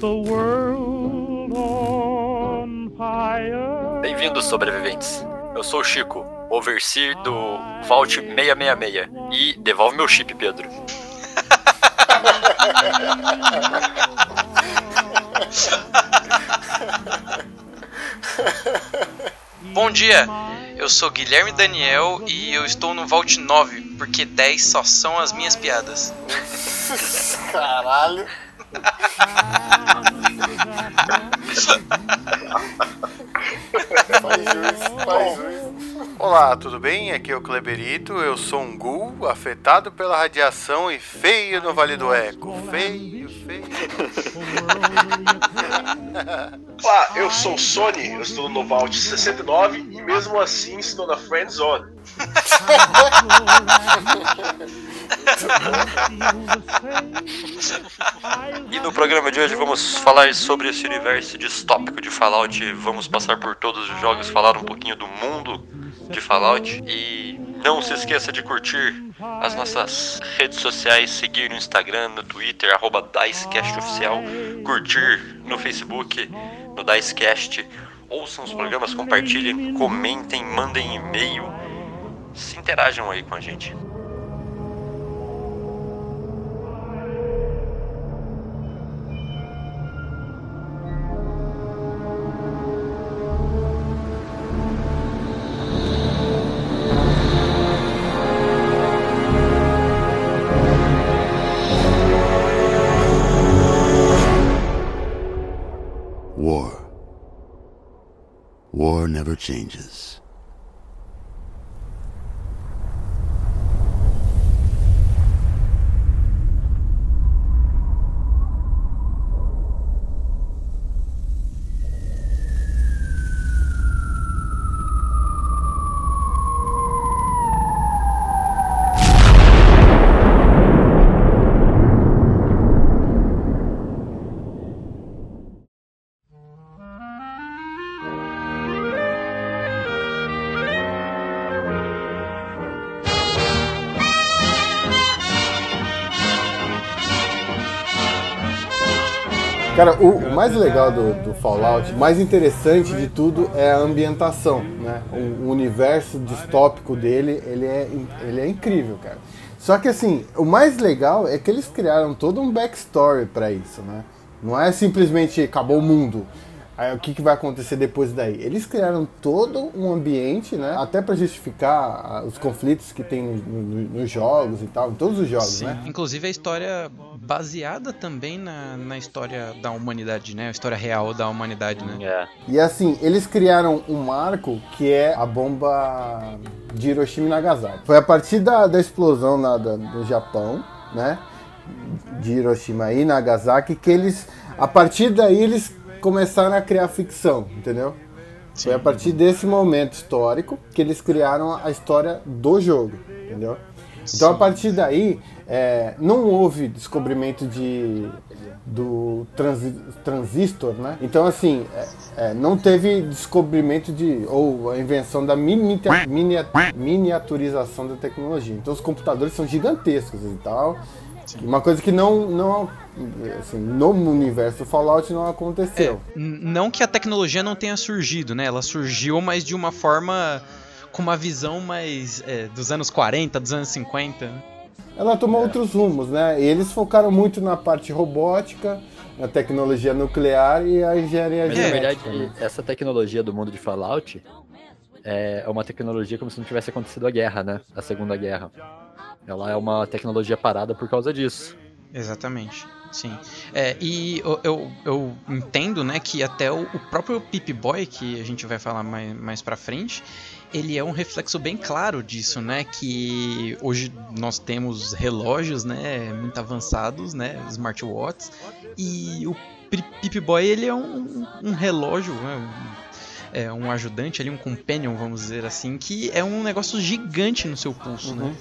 the world on fire. Bem-vindos, sobreviventes. Eu sou o Chico, overseer do Vault 666. E devolve meu chip, Pedro. Bom dia, eu sou Guilherme Daniel e eu estou no Vault 9, porque 10 só são as minhas piadas. Caralho. Faz faz. Olá, tudo bem? Aqui é o Kleberito. Eu sou um ghoul afetado pela radiação e feio no Vale do Eco. Feio, feio. Olá, eu sou o Sony, eu estou no Vault 69 e mesmo assim estou na Friend Zone. E no programa de hoje vamos falar sobre esse universo distópico de Fallout. Vamos passar por todos os jogos, falar um pouquinho do mundo de Fallout. E não se esqueça de curtir as nossas redes sociais, seguir no Instagram, no Twitter, arroba DiceCastOficial, curtir no Facebook, no DiceCast. Ouçam os programas, compartilhem, comentem, mandem e-mail. Se interajam aí com a gente. Changes. Mais legal do, do Fallout, mais interessante de tudo é a ambientação, né? O, o universo distópico dele, ele é, ele é incrível, cara. Só que assim, o mais legal é que eles criaram todo um backstory pra isso, né? Não é simplesmente acabou o mundo. Aí, o que, que vai acontecer depois daí? Eles criaram todo um ambiente, né? Até pra justificar ah, os conflitos que tem no- no- nos jogos e tal, em todos os jogos, né? Inclusive a história baseada também na, na história da humanidade, né? A história real da humanidade, né? É. E assim, eles criaram um marco que é a bomba de Hiroshima e Nagasaki. Foi a partir da, da explosão lá da- do Japão, né? De Hiroshima e Nagasaki, que eles, a partir daí, eles começaram a criar ficção, entendeu? Foi a partir desse momento histórico que eles criaram a história do jogo, entendeu? Então a partir daí é, não houve descobrimento de do transi- transistor, né? Então assim é, é, não teve descobrimento de ou a invenção da minita- minia- miniaturização da tecnologia. Então os computadores são gigantescos e tal. Uma coisa que não não assim, no universo Fallout não aconteceu. N- Não que a tecnologia não tenha surgido, né? Ela surgiu, mas de uma forma com uma visão mais é, dos anos 40, dos anos 50. né? ela tomou outros rumos, né? E eles focaram muito na parte robótica, na tecnologia nuclear e a engenharia Mas na genética. verdade, né? essa tecnologia do mundo de Fallout é uma tecnologia como se não tivesse acontecido a guerra, né? A Segunda Guerra. Ela é uma tecnologia parada por causa disso. Exatamente. Sim. É, e eu, eu, eu entendo, né, que até o, o próprio Pip-Boy, que a gente vai falar mais, mais pra frente, ele é um reflexo bem claro disso, né, que hoje nós temos relógios, né, muito avançados, né, smartwatches, e o Pi- Pip-Boy, ele é um, um relógio, né, um- é, um ajudante ali, um companion, vamos dizer assim, que é um negócio gigante no seu pulso, né.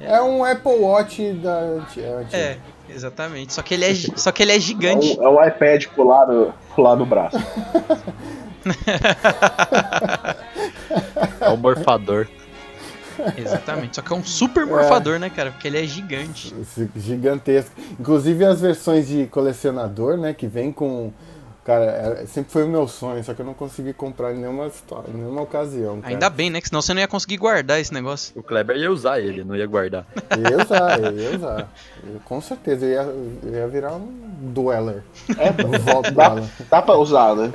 É um Apple Watch da é, antiga. É, exatamente. Só que ele é, só que ele é É gigante. um, é um iPad colar no, no braço. É o morfador. Exatamente. Só que é um super morfador, né, cara? Porque ele é gigante. Gigantesco. Inclusive as versões de colecionador, né, que vem com. Cara, é- sempre foi o meu sonho, só que eu não consegui comprar em nenhuma história, em nenhuma ocasião. Cara. Ainda bem, né? Que senão você não ia conseguir guardar esse negócio. O Kleber ia usar ele, não ia guardar. Ia usar, ia usar. Eu, com certeza, ia, ia virar um dueller. É, Um dá, dá pra usar, né?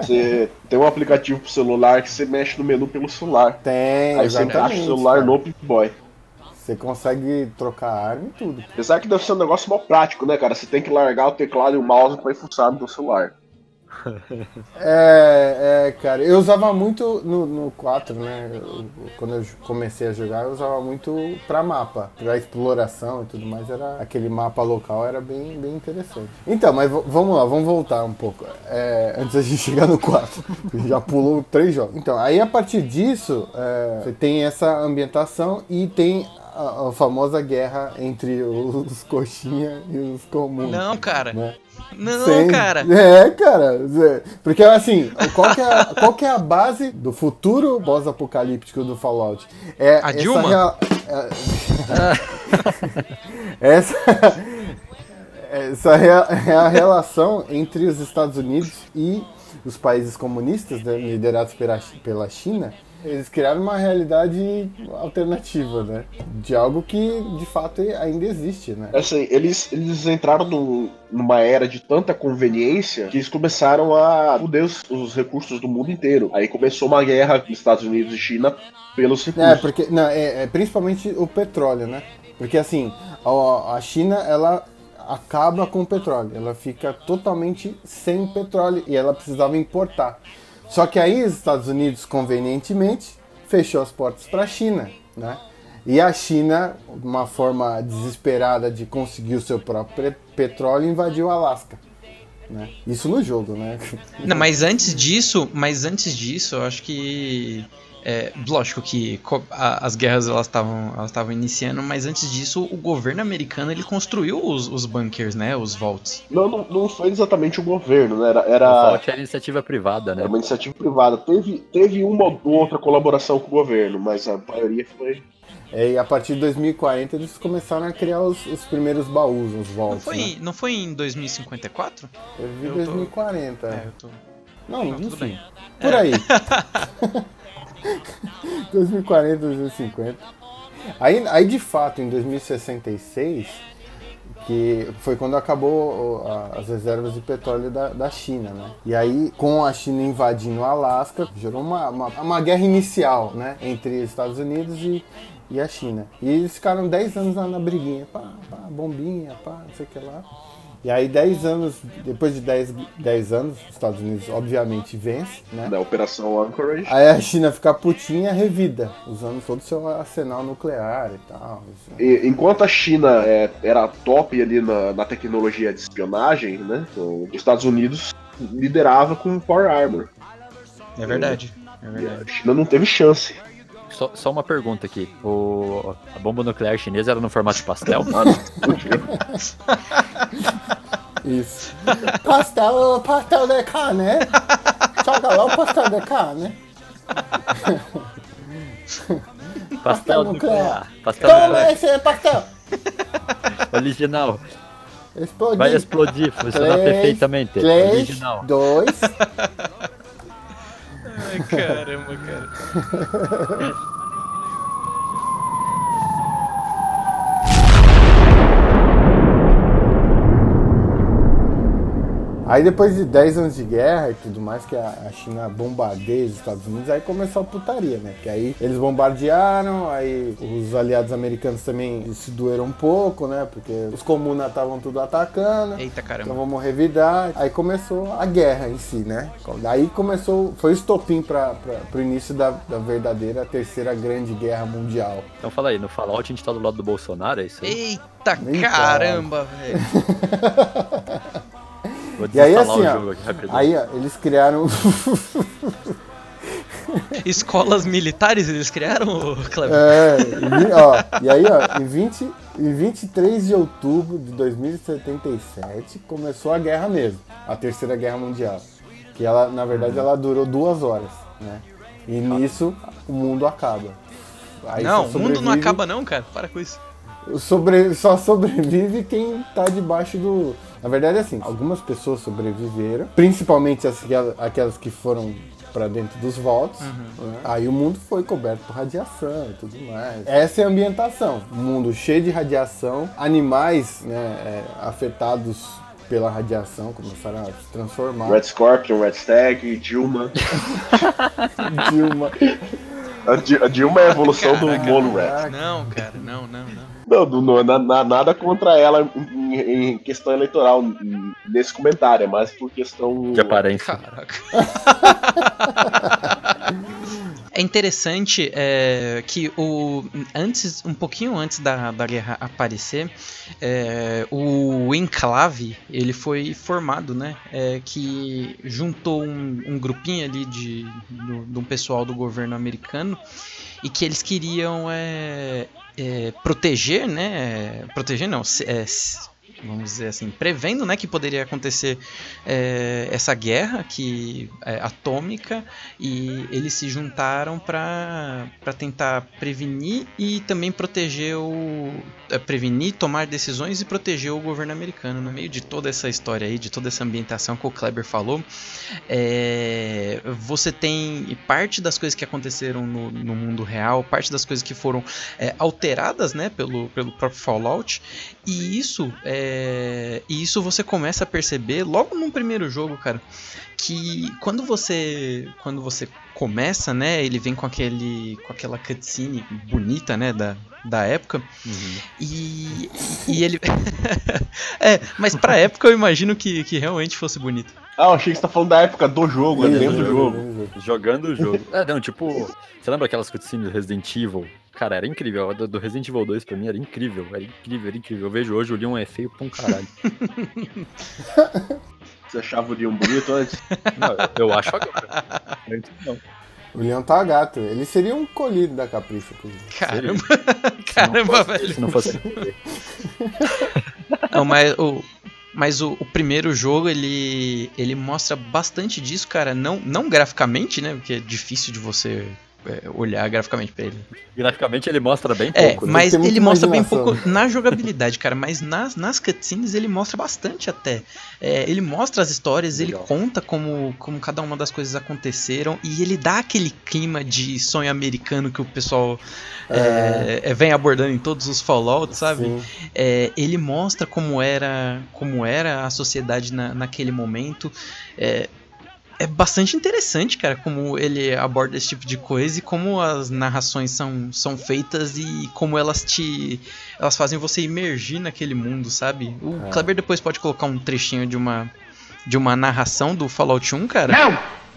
Você tem um aplicativo pro celular que você mexe no menu pelo celular. Tem, Aí você encaixa o celular cara. no Pip-Boy. Você consegue trocar arma e tudo. Apesar que deve ser um negócio mal prático, né, cara? Você tem que largar o teclado e o mouse pra ir fuçar no celular. É, é, cara, eu usava muito no, no 4, né? eu- quando eu comecei a jogar, eu usava muito pra mapa, pra exploração e tudo mais. Era aquele mapa local era bem, bem interessante. Então, mas vamos lá, vamos voltar um pouco. É, antes da gente chegar no 4, a gente já pulou três jogos. Então, aí a partir disso, é, você tem essa ambientação e tem a, a famosa guerra entre os coxinha e os comuns. Não, cara. né? Não, Sem- cara. É, cara. Porque assim, qual que, é, a- qual que é a base do futuro boss apocalíptico do Fallout? É A essa Dilma? rea- é- essa essa é a relação entre os Estados Unidos e os países comunistas, né, liderados pela China. Eles criaram uma realidade alternativa, né? De algo que de fato ainda existe, né? Assim, eles, eles entraram num- numa era de tanta conveniência que eles começaram a fuder os, os recursos do mundo inteiro. Aí começou uma guerra dos Estados Unidos e China pelos É, recursos. porque não, é, é principalmente o petróleo, né? Porque assim, a, a China ela acaba com o petróleo, ela fica totalmente sem petróleo e ela precisava importar. Só que aí os Estados Unidos convenientemente fechou as portas para a China, né? E a China, uma forma desesperada de conseguir o seu próprio pe- petróleo, invadiu o Alasca. Né? Isso no jogo, né? Não, mas antes disso, mas antes disso, eu acho que é, lógico que a- as guerras elas estavam elas estavam iniciando, mas antes disso o governo americano ele construiu os, os bunkers, né, os vaults. Não, não, não foi exatamente o governo, né? Era, O era, Vault era iniciativa privada, né? era uma iniciativa privada. Teve, teve uma ou outra colaboração com o governo, mas a maioria foi. É, E a partir de 2040 eles começaram a criar os, os primeiros baús, os Não vaults. foi, né? não foi em 2054? Eu vi eu tô- 2040. É, eu tô. Não, Não, tudo enfim, bem. Por aí. 2040, 2050. Aí, aí de fato, em 2066, que foi quando acabou as reservas de petróleo da, da China, né? E aí, com a China invadindo o Alasca, gerou uma, uma, uma guerra inicial, né? Entre Estados Unidos e, e a China. E eles ficaram 10 anos lá na briguinha, pá, pá, bombinha, pá, não sei o que lá. E aí, 10 anos, depois de 10, 10 anos, os Estados Unidos obviamente vence, né? Da Operação Anchorage. Aí a China fica putinha revida, usando todo o seu arsenal nuclear e tal. E, enquanto a China é, era top ali na, na tecnologia de espionagem, né? Os Estados Unidos liderava com Power Armor. É verdade. É E verdade. a China não teve chance. Só, só uma pergunta aqui. O, a bomba nuclear chinesa era no formato de pastel? Ah. Isso. pastel, pastel de carne, né? Joga lá o pastel de carne. Pastel nuclear. nuclear. Pastel Toma nuclear. esse pastel. Original. Explodir. Vai explodir, funcionar Três, perfeitamente. Três, Original. dois. Ai, caramba, cara. Aí depois de 10 anos de guerra e tudo mais, que a a China bombardeia os Estados Unidos, aí começou a putaria, né? Porque aí eles bombardearam, aí os aliados americanos também se doeram um pouco, né? Porque os comunas estavam tudo atacando. Eita Então caramba. vamos revidar. Aí começou a guerra em si, né? Daí começou, foi o estopim para o início da, da verdadeira terceira grande guerra mundial. Então fala aí, no Fallout a gente tá do lado do Bolsonaro, é isso aí? Eita Nem caramba, velho. Vou E aí assim, o ó, jogo aqui rapidão. aí ó, eles criaram Escolas militares eles criaram, Cleber? É, e, ó, e aí, ó, em, 20, em 23 de outubro de 2077 começou a guerra mesmo, a Terceira Guerra Mundial. Que ela, na verdade, ela durou duas horas, né? E nisso o mundo acaba. Aí não, o mundo não acaba não, cara. Para com isso. sobre- só sobrevive quem tá debaixo do. Na verdade, é assim, algumas pessoas sobreviveram, principalmente as, aquelas que foram pra dentro dos volts. Uhum. né? Aí o mundo foi coberto por radiação e tudo mais. Essa é a ambientação. Um mundo cheio de radiação, animais né, é, afetados pela radiação começaram a se transformar. Red Scorpion, Red Stag, Dilma. Dilma. A, Di- a Dilma é a evolução do. Mono Rat. Não, cara, não, não, não. Não, não, na- na- nada contra ela em, em- questão eleitoral nesse comentário, é mais por questão. De aparência. Caraca. É interessante é, que o antes, um pouquinho antes da, da guerra aparecer, é, o Enclave ele foi formado, né? é, que juntou um, um grupinho ali de, do, de um pessoal do governo americano e que eles queriam é, é, proteger, né? Proteger não, é, vamos dizer assim, prevendo, né, que poderia acontecer é, essa guerra que é, atômica e eles se juntaram para tentar prevenir e também proteger o é, prevenir, tomar decisões e proteger o governo americano no meio de toda essa história aí, de toda essa ambientação que o Kleber falou. é, você tem parte das coisas que aconteceram no, no mundo real, parte das coisas que foram é, alteradas, né, pelo, pelo próprio Fallout e isso é, e isso você começa a perceber logo no primeiro jogo, cara, que quando você quando você começa, né, ele vem com aquele com aquela cutscene bonita, né, da, da época e, e ele é, mas pra época eu imagino que, que realmente fosse bonito. Ah, eu achei que você tá falando da época do jogo, é dentro do jogo. isso. Jogando o jogo. É, não, tipo, você lembra aquelas cutscenes do Resident Evil? Cara, era incrível. A do Resident Evil 2 pra mim era incrível. Era incrível, era incrível. Eu vejo hoje o Leon é feio pra um caralho. Você achava o Leon bonito antes? Não, eu- acho agora. Antes não. O Leão tá gato. Ele seria um colhido da Capricho, inclusive. Caramba, caramba, fosse- velho. Se não fosse. Não, mas o, mas o, o primeiro jogo ele, ele mostra bastante disso, cara. Não, não graficamente, né? Porque é difícil de você olhar graficamente pra ele. Graficamente ele mostra bem É, pouco. né? mas ele mostra bem pouco na jogabilidade, cara. Mas nas, nas cutscenes ele mostra bastante até. É, ele mostra as histórias, Legal. ele conta como, como cada uma das coisas aconteceram e ele dá aquele clima de sonho americano que o pessoal é, é, vem abordando em todos os Fallout, sabe? É, ele mostra como era como era a sociedade na, naquele momento. É, bastante interessante, cara, como ele aborda esse tipo de coisa e como as narrações são, são feitas e como elas te. elas fazem você imergir naquele mundo, sabe? O É. Kleber depois pode colocar um trechinho de uma. de uma narração do Fallout 1, cara.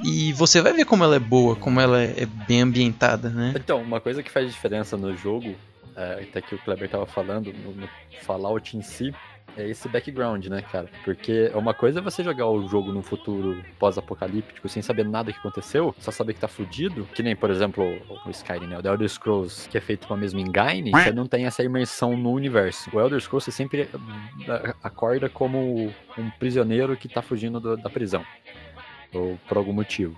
E você vai ver como ela é boa, como ela é bem ambientada, né? Então, uma coisa que faz diferença no jogo, é, até que o Kleber tava falando, no, no Fallout em si, é esse background, né, cara? Porque uma coisa é você jogar o jogo num futuro pós-apocalíptico sem saber nada que aconteceu, só saber que tá fudido, que nem, por exemplo, o Skyrim, né? O The Elder Scrolls, que é feito com a mesma engine, você não tem essa imersão no universo. O Elder Scrolls você sempre ah, acorda como um prisioneiro que tá fugindo do- da prisão. Ou por algum motivo.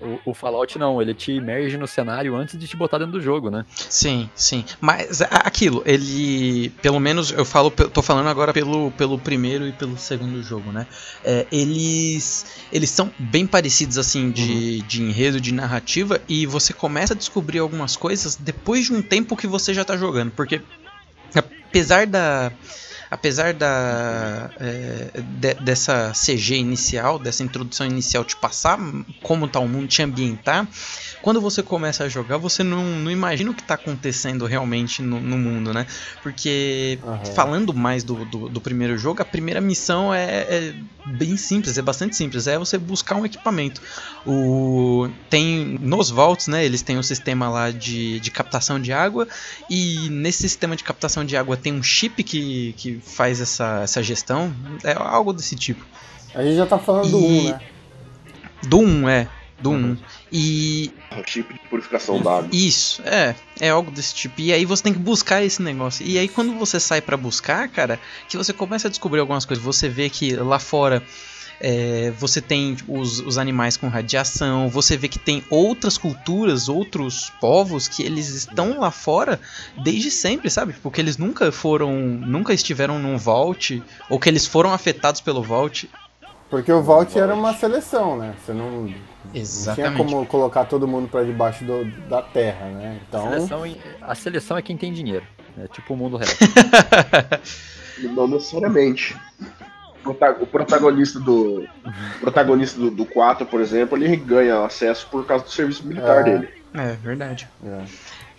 O, o Fallout não, ele te imerge no cenário antes de te botar dentro do jogo, né? Sim, sim. Mas a- aquilo, ele. Pelo menos eu falo, tô falando agora pelo, pelo primeiro e pelo segundo jogo, né? É, eles. Eles são bem parecidos, assim, de, de enredo, de narrativa, e você começa a descobrir algumas coisas depois de um tempo que você já tá jogando. Porque apesar da. Apesar da é, de- dessa CG inicial, dessa introdução inicial te passar como tá o mundo, te ambientar, quando você começa a jogar, você não, não imagina o que está acontecendo realmente no, no mundo, né? Porque, Aham. falando mais do, do, do primeiro jogo, a primeira missão é, é bem simples, é bastante simples. É você buscar um equipamento. O, tem nos vaults, né? Eles têm um sistema lá de, de captação de água. E nesse sistema de captação de água tem um chip que, que faz essa, essa gestão. É algo desse tipo. A gente já tá falando do E- 1, né? Do 1, é. Do 1. E O chip de purificação da água. Isso, é, é algo desse tipo. E aí você tem que buscar esse negócio. E aí quando você sai pra buscar, cara, que você começa a descobrir algumas coisas, você vê que lá fora é, você tem os, os animais com radiação, você vê que tem outras culturas, outros povos que eles estão lá fora desde sempre, sabe? Porque eles nunca foram, nunca estiveram num Vault, ou que eles foram afetados pelo Vault. Porque o Vault era uma seleção, né? Você não, não tinha Exatamente. como colocar todo mundo pra debaixo do- da terra, né? Então, Seleção a seleção é quem tem dinheiro. É tipo o mundo real. Não necessariamente. O prota- O protagonista do. O protagonista do, do 4, por exemplo, ele ganha acesso por causa do serviço militar É. dele. É verdade. é.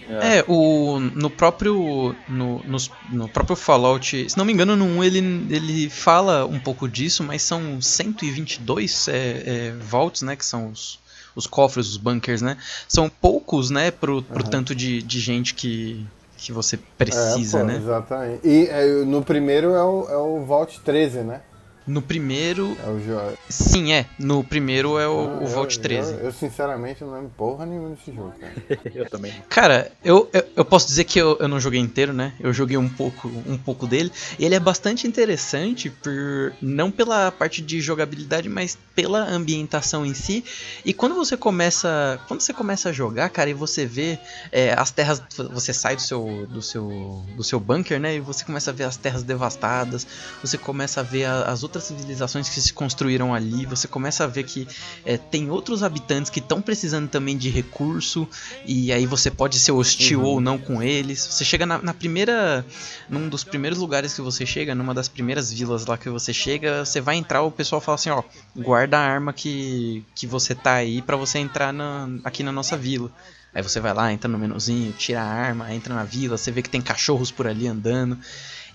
É, o, no próprio no, nos- no próprio Fallout, se não me engano, no 1 ele, ele fala um pouco disso, mas são 122 é, é, vaults, né, que são os, os cofres, os bunkers, né? São poucos, né, pro, pro tanto de, de gente que, que você É, precisa, pô, né? Exatamente. E é, no primeiro é o, é o Vault 13, né? No primeiro, É o jogo. sim, é, no primeiro é o, o Vault 13. Eu, eu, sinceramente não lembro porra nenhuma desse jogo, cara. Eu também. Cara, eu, eu, eu posso dizer que eu, eu não joguei inteiro, né? Eu joguei um pouco, um pouco dele. E ele é bastante interessante, por não pela parte de jogabilidade, mas pela ambientação em si. E quando você começa. Quando você começa a jogar, cara, e você vê é, as terras. Você sai do seu, do, seu, do seu bunker, né? E você começa a ver as terras devastadas. Você começa a ver a- as outras civilizações que se construíram ali. Você começa a ver que é, tem outros habitantes que estão precisando também de recurso. E aí você pode ser hostil ou não com eles. Você chega na, na primeira. Num dos primeiros lugares que você chega, numa das primeiras vilas lá que você chega, você vai entrar, o pessoal fala assim, ó, guarda a arma que, que você tá aí pra você entrar na, aqui na nossa vila. Aí você vai lá, entra no menuzinho, tira a arma, entra na vila, você vê que tem cachorros por ali andando.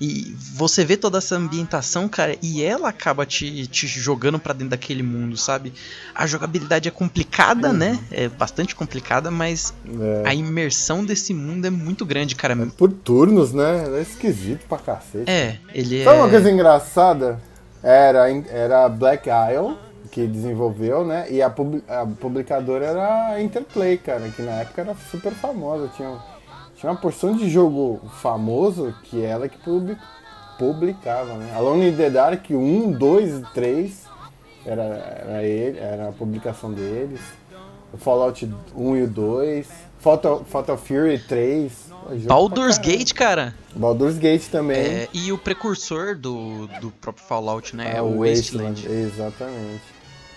E você vê toda essa ambientação, cara, e ela acaba te, te jogando pra dentro daquele mundo, sabe? A jogabilidade é complicada, né? É bastante complicada, mas É. a imersão desse mundo é muito grande, cara. Por turnos, né? É esquisito pra cacete. É, ele Sabe uma é. coisa engraçada? Era, era Black Isle que desenvolveu, né? E a, pub- a publicadora era a Interplay, cara, que na época era super famosa. Tinha, tinha uma porção de jogo famoso que ela que publi- publicava, né? Alone in the Dark 1, 2 e 3 era, era, ele, era a publicação deles. O Fallout 1 e o 2. Fatal, Fatal Fury 3. Jogo pra Baldur's. Gate, cara. Baldur's Gate também. É, e o precursor do, do próprio Fallout, né? Ah, É o Wasteland. Exatamente.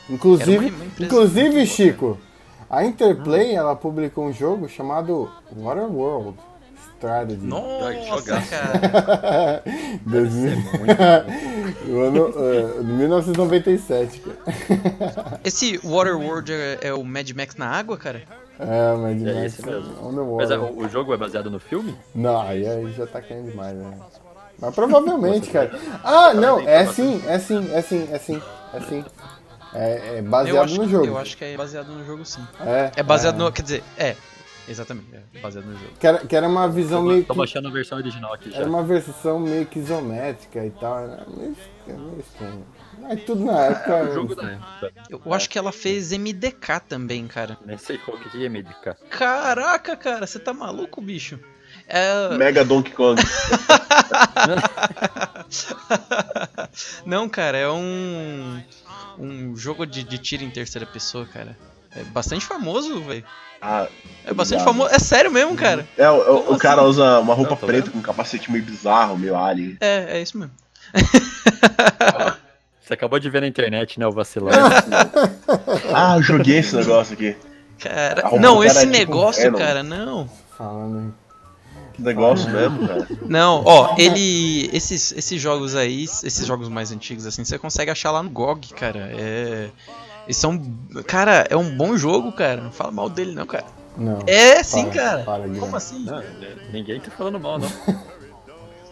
Inclusive, inclusive Chico, a Interplay ela publicou um jogo chamado Waterworld Strategy. Nossa, cara. 2000 o ano, eh, 1997, cara. Esse Waterworld é, é o Mad Max na água, cara? É, mas É demais. esse mesmo. On the Mas é, water. o, o jogo é baseado no filme? Não, aí, aí já tá querendo demais, né? Mas provavelmente, cara. Ah, não, é sim, é sim, é sim, é sim, é sim. É, é baseado no jogo. Eu acho que é baseado no jogo, sim. É, É baseado é. no. Quer dizer, é. Exatamente, é baseado no jogo. Que era, que era uma visão meio Tô que. baixando a versão original aqui já. Era uma versão meio que isométrica e tal. Era meio, era meio estranho. Mas tudo na época. O jogo da época. Eu, acho que ela fez MDK também, cara. Nem sei qual que é medicar. Caraca, cara, você tá maluco, bicho? É. Mega Donkey Kong. Não, cara, é um. Um jogo de, de tiro em terceira pessoa, cara. É bastante famoso, velho. Ah, É bastante Bizarro. famoso. É sério mesmo, cara. é, o, o- o cara assim? usa uma roupa Não, preta vendo. com um capacete meio bizarro, meio alien. É, é isso mesmo. Você acabou de ver na internet, né, o vacilão. Ah, eu joguei esse negócio aqui. Cara, Arrumou não, cara esse tipo negócio, Venom. cara, não. Falando em Que negócio mesmo, cara. Não, ó, ele. Esses, esses jogos aí, esses jogos mais antigos, assim, você consegue achar lá no GOG, cara. É. Eles são. Cara, é um bom jogo, cara. Não fala mal dele, não, cara. Não. É sim, cara. para, Como assim? Não, ninguém tá falando mal, não.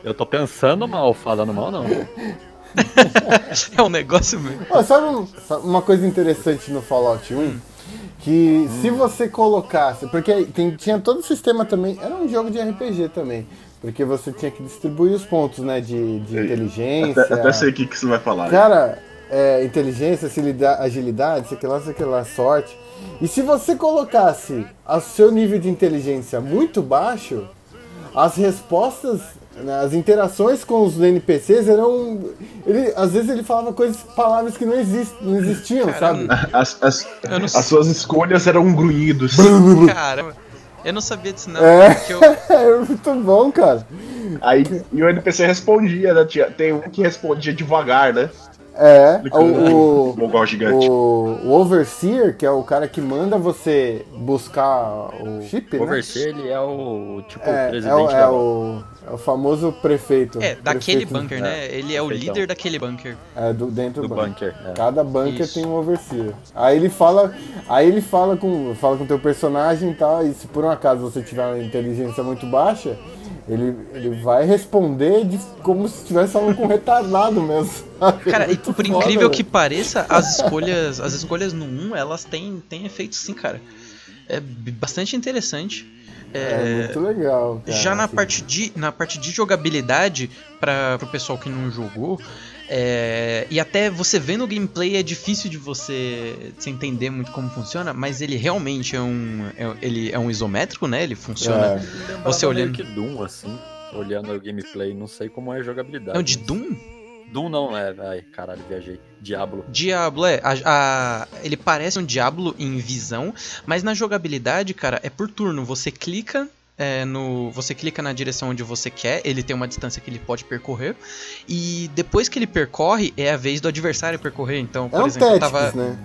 Eu tô pensando mal, falando mal, não. É um negócio mesmo. Ó, sabe, um- sabe uma coisa interessante no Fallout 1? Que se você colocasse. Porque tem- tinha todo o sistema também. Era um jogo de RPG também. Porque você tinha que distribuir os pontos, né? De, de inteligência. Até, até sei o que, que você vai falar. Cara, é, inteligência, agilida- agilidade, sei que lá, sei que lá, sorte. E se você colocasse o seu nível de inteligência muito baixo, as respostas as interações com os NPCs eram. Ele, às vezes ele falava coisas, palavras que não, exist, não existiam, sabe? As, as, as suas escolhas eram grunhidos. Caramba. Eu não sabia disso não. É. eu- É muito bom, cara. Aí e o NPC respondia, né? Tinha- Tem um que respondia devagar, né? É, o, o, o gigante. o, o Overseer, que é o cara que manda você buscar o chip, O né? Overseer, ele é o tipo É, presidente é, o, é, da- o, é o famoso prefeito. É, daquele Prefeito, bunker, né? Ele é o líder daquele bunker. É, do, dentro do do bunker. bunker. é. Cada bunker Isso. tem um overseer. Aí ele fala, aí ele fala com, fala com teu personagem e tal, e se por um acaso você tiver uma inteligência muito baixa, ele, ele vai responder de- como se estivesse falando com um retardado mesmo. sabe? Cara, e Muito por foda, incrível que pareça, as escolhas, as escolhas no 1, elas têm, têm efeitos sim, cara. É bastante interessante. é, É, muito legal. Cara, já na assim. parte de na parte de jogabilidade para o pessoal que não jogou é, e até você vendo o gameplay é difícil de você, se entender muito como funciona mas ele realmente é um é, ele é um isométrico né ele funciona É. Você meio olhando- que Doom, assim, olhando o gameplay, não sei como é a jogabilidade. não de Doom Doom não, é. Ai, caralho, viajei. Diablo. Diablo é a- a- ele parece um Diablo em visão mas na jogabilidade cara é por turno você clica é, no, você clica na direção onde você quer, ele tem uma distância que ele pode percorrer, e depois que ele percorre, é a vez do adversário percorrer. Então, por É um exemplo, eu tava. né?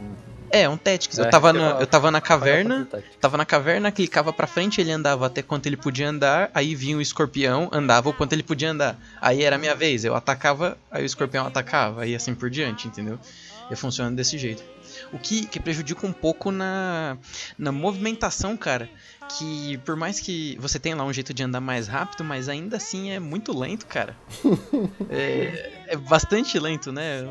É, um Tactics. eu, É, tava eu na, tava- eu tava na caverna, tava na caverna, clicava pra frente, ele andava até quanto ele podia andar, aí vinha o escorpião, andava o quanto ele podia andar. Aí era a minha vez, eu atacava, aí o escorpião atacava, e assim por diante, entendeu? E funciona desse jeito. O que, que prejudica um pouco na, na movimentação, cara. Que por mais que você tenha lá um jeito de andar mais rápido, mas ainda assim é muito lento, cara. é, é bastante lento, né?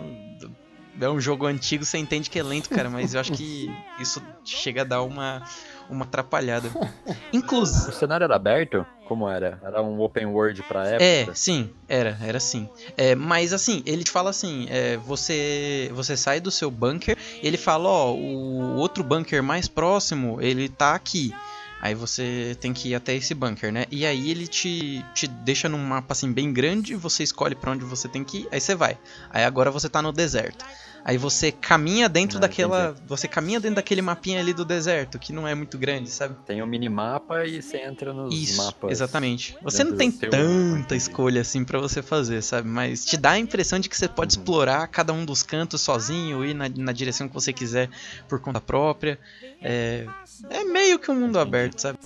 É um jogo antigo, você entende que é lento, cara, mas eu acho que isso chega a dar uma, uma atrapalhada. Inclusive. O cenário era aberto? Como era? Era um open world pra época? É, sim, era, era sim. É, mas assim, ele te fala assim, é, você você sai do seu bunker, ele fala, ó, o outro bunker mais próximo, ele tá aqui. Aí você tem que ir até esse bunker, né? E aí ele te, te deixa num mapa assim bem grande, você escolhe pra onde você tem que ir, aí você vai. Aí agora você tá no deserto. Aí você caminha dentro Ah, daquela, você caminha dentro daquele mapinha ali do deserto, que não é muito grande, sabe? Tem o minimapa e você entra nos Isso, mapas. exatamente. Você não tem tanta mapa. escolha assim pra você fazer, sabe? Mas te dá a impressão de que você pode Uhum. explorar cada um dos cantos sozinho, ir na, na direção que você quiser por conta própria. É, é meio que um mundo aberto, sabe?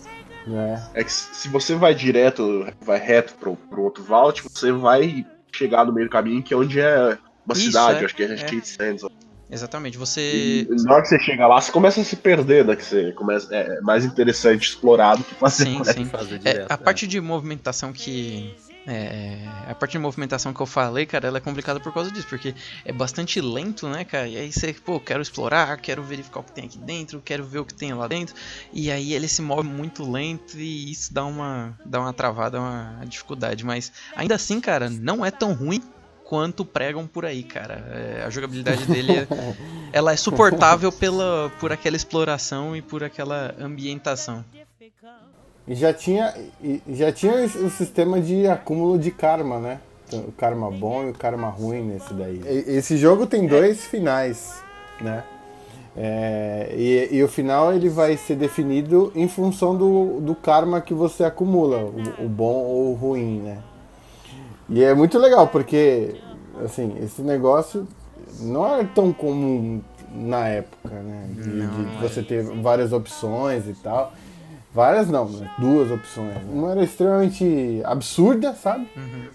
É. É que se você vai direto, vai reto pro, pro outro vault, você vai chegar no meio do caminho, que é onde é uma Isso, cidade, é, acho que é, é. Shade Sands. Exatamente. E Você. na hora que você chega lá, você começa a se perder, né? Que você começa, é mais interessante explorar do que fazer Sim, quest. sim. Fazer É, direto, a né? parte de movimentação que. É, a parte de movimentação que eu falei, cara, ela é complicada por causa disso, porque é bastante lento, né, cara? E aí você, pô, quero explorar, quero verificar o que tem aqui dentro, quero ver o que tem lá dentro. E aí ele se move muito lento e isso dá uma, dá uma travada, uma dificuldade. Mas ainda assim, cara, não é tão ruim quanto pregam por aí, cara. É, a jogabilidade dele é, ela é suportável pela, por aquela exploração e por aquela ambientação. E já tinha, já tinha o sistema de acúmulo de karma, né? O karma bom e o karma ruim nesse daí. Esse jogo tem dois finais, né? É, e, e o final ele vai ser definido em função do, do karma que você acumula, o, o bom ou o ruim, né? E é muito legal porque, assim, esse negócio não era tão comum na época, né? De, de você ter várias opções e tal. Várias não, né? duas opções. Uma era extremamente absurda, sabe?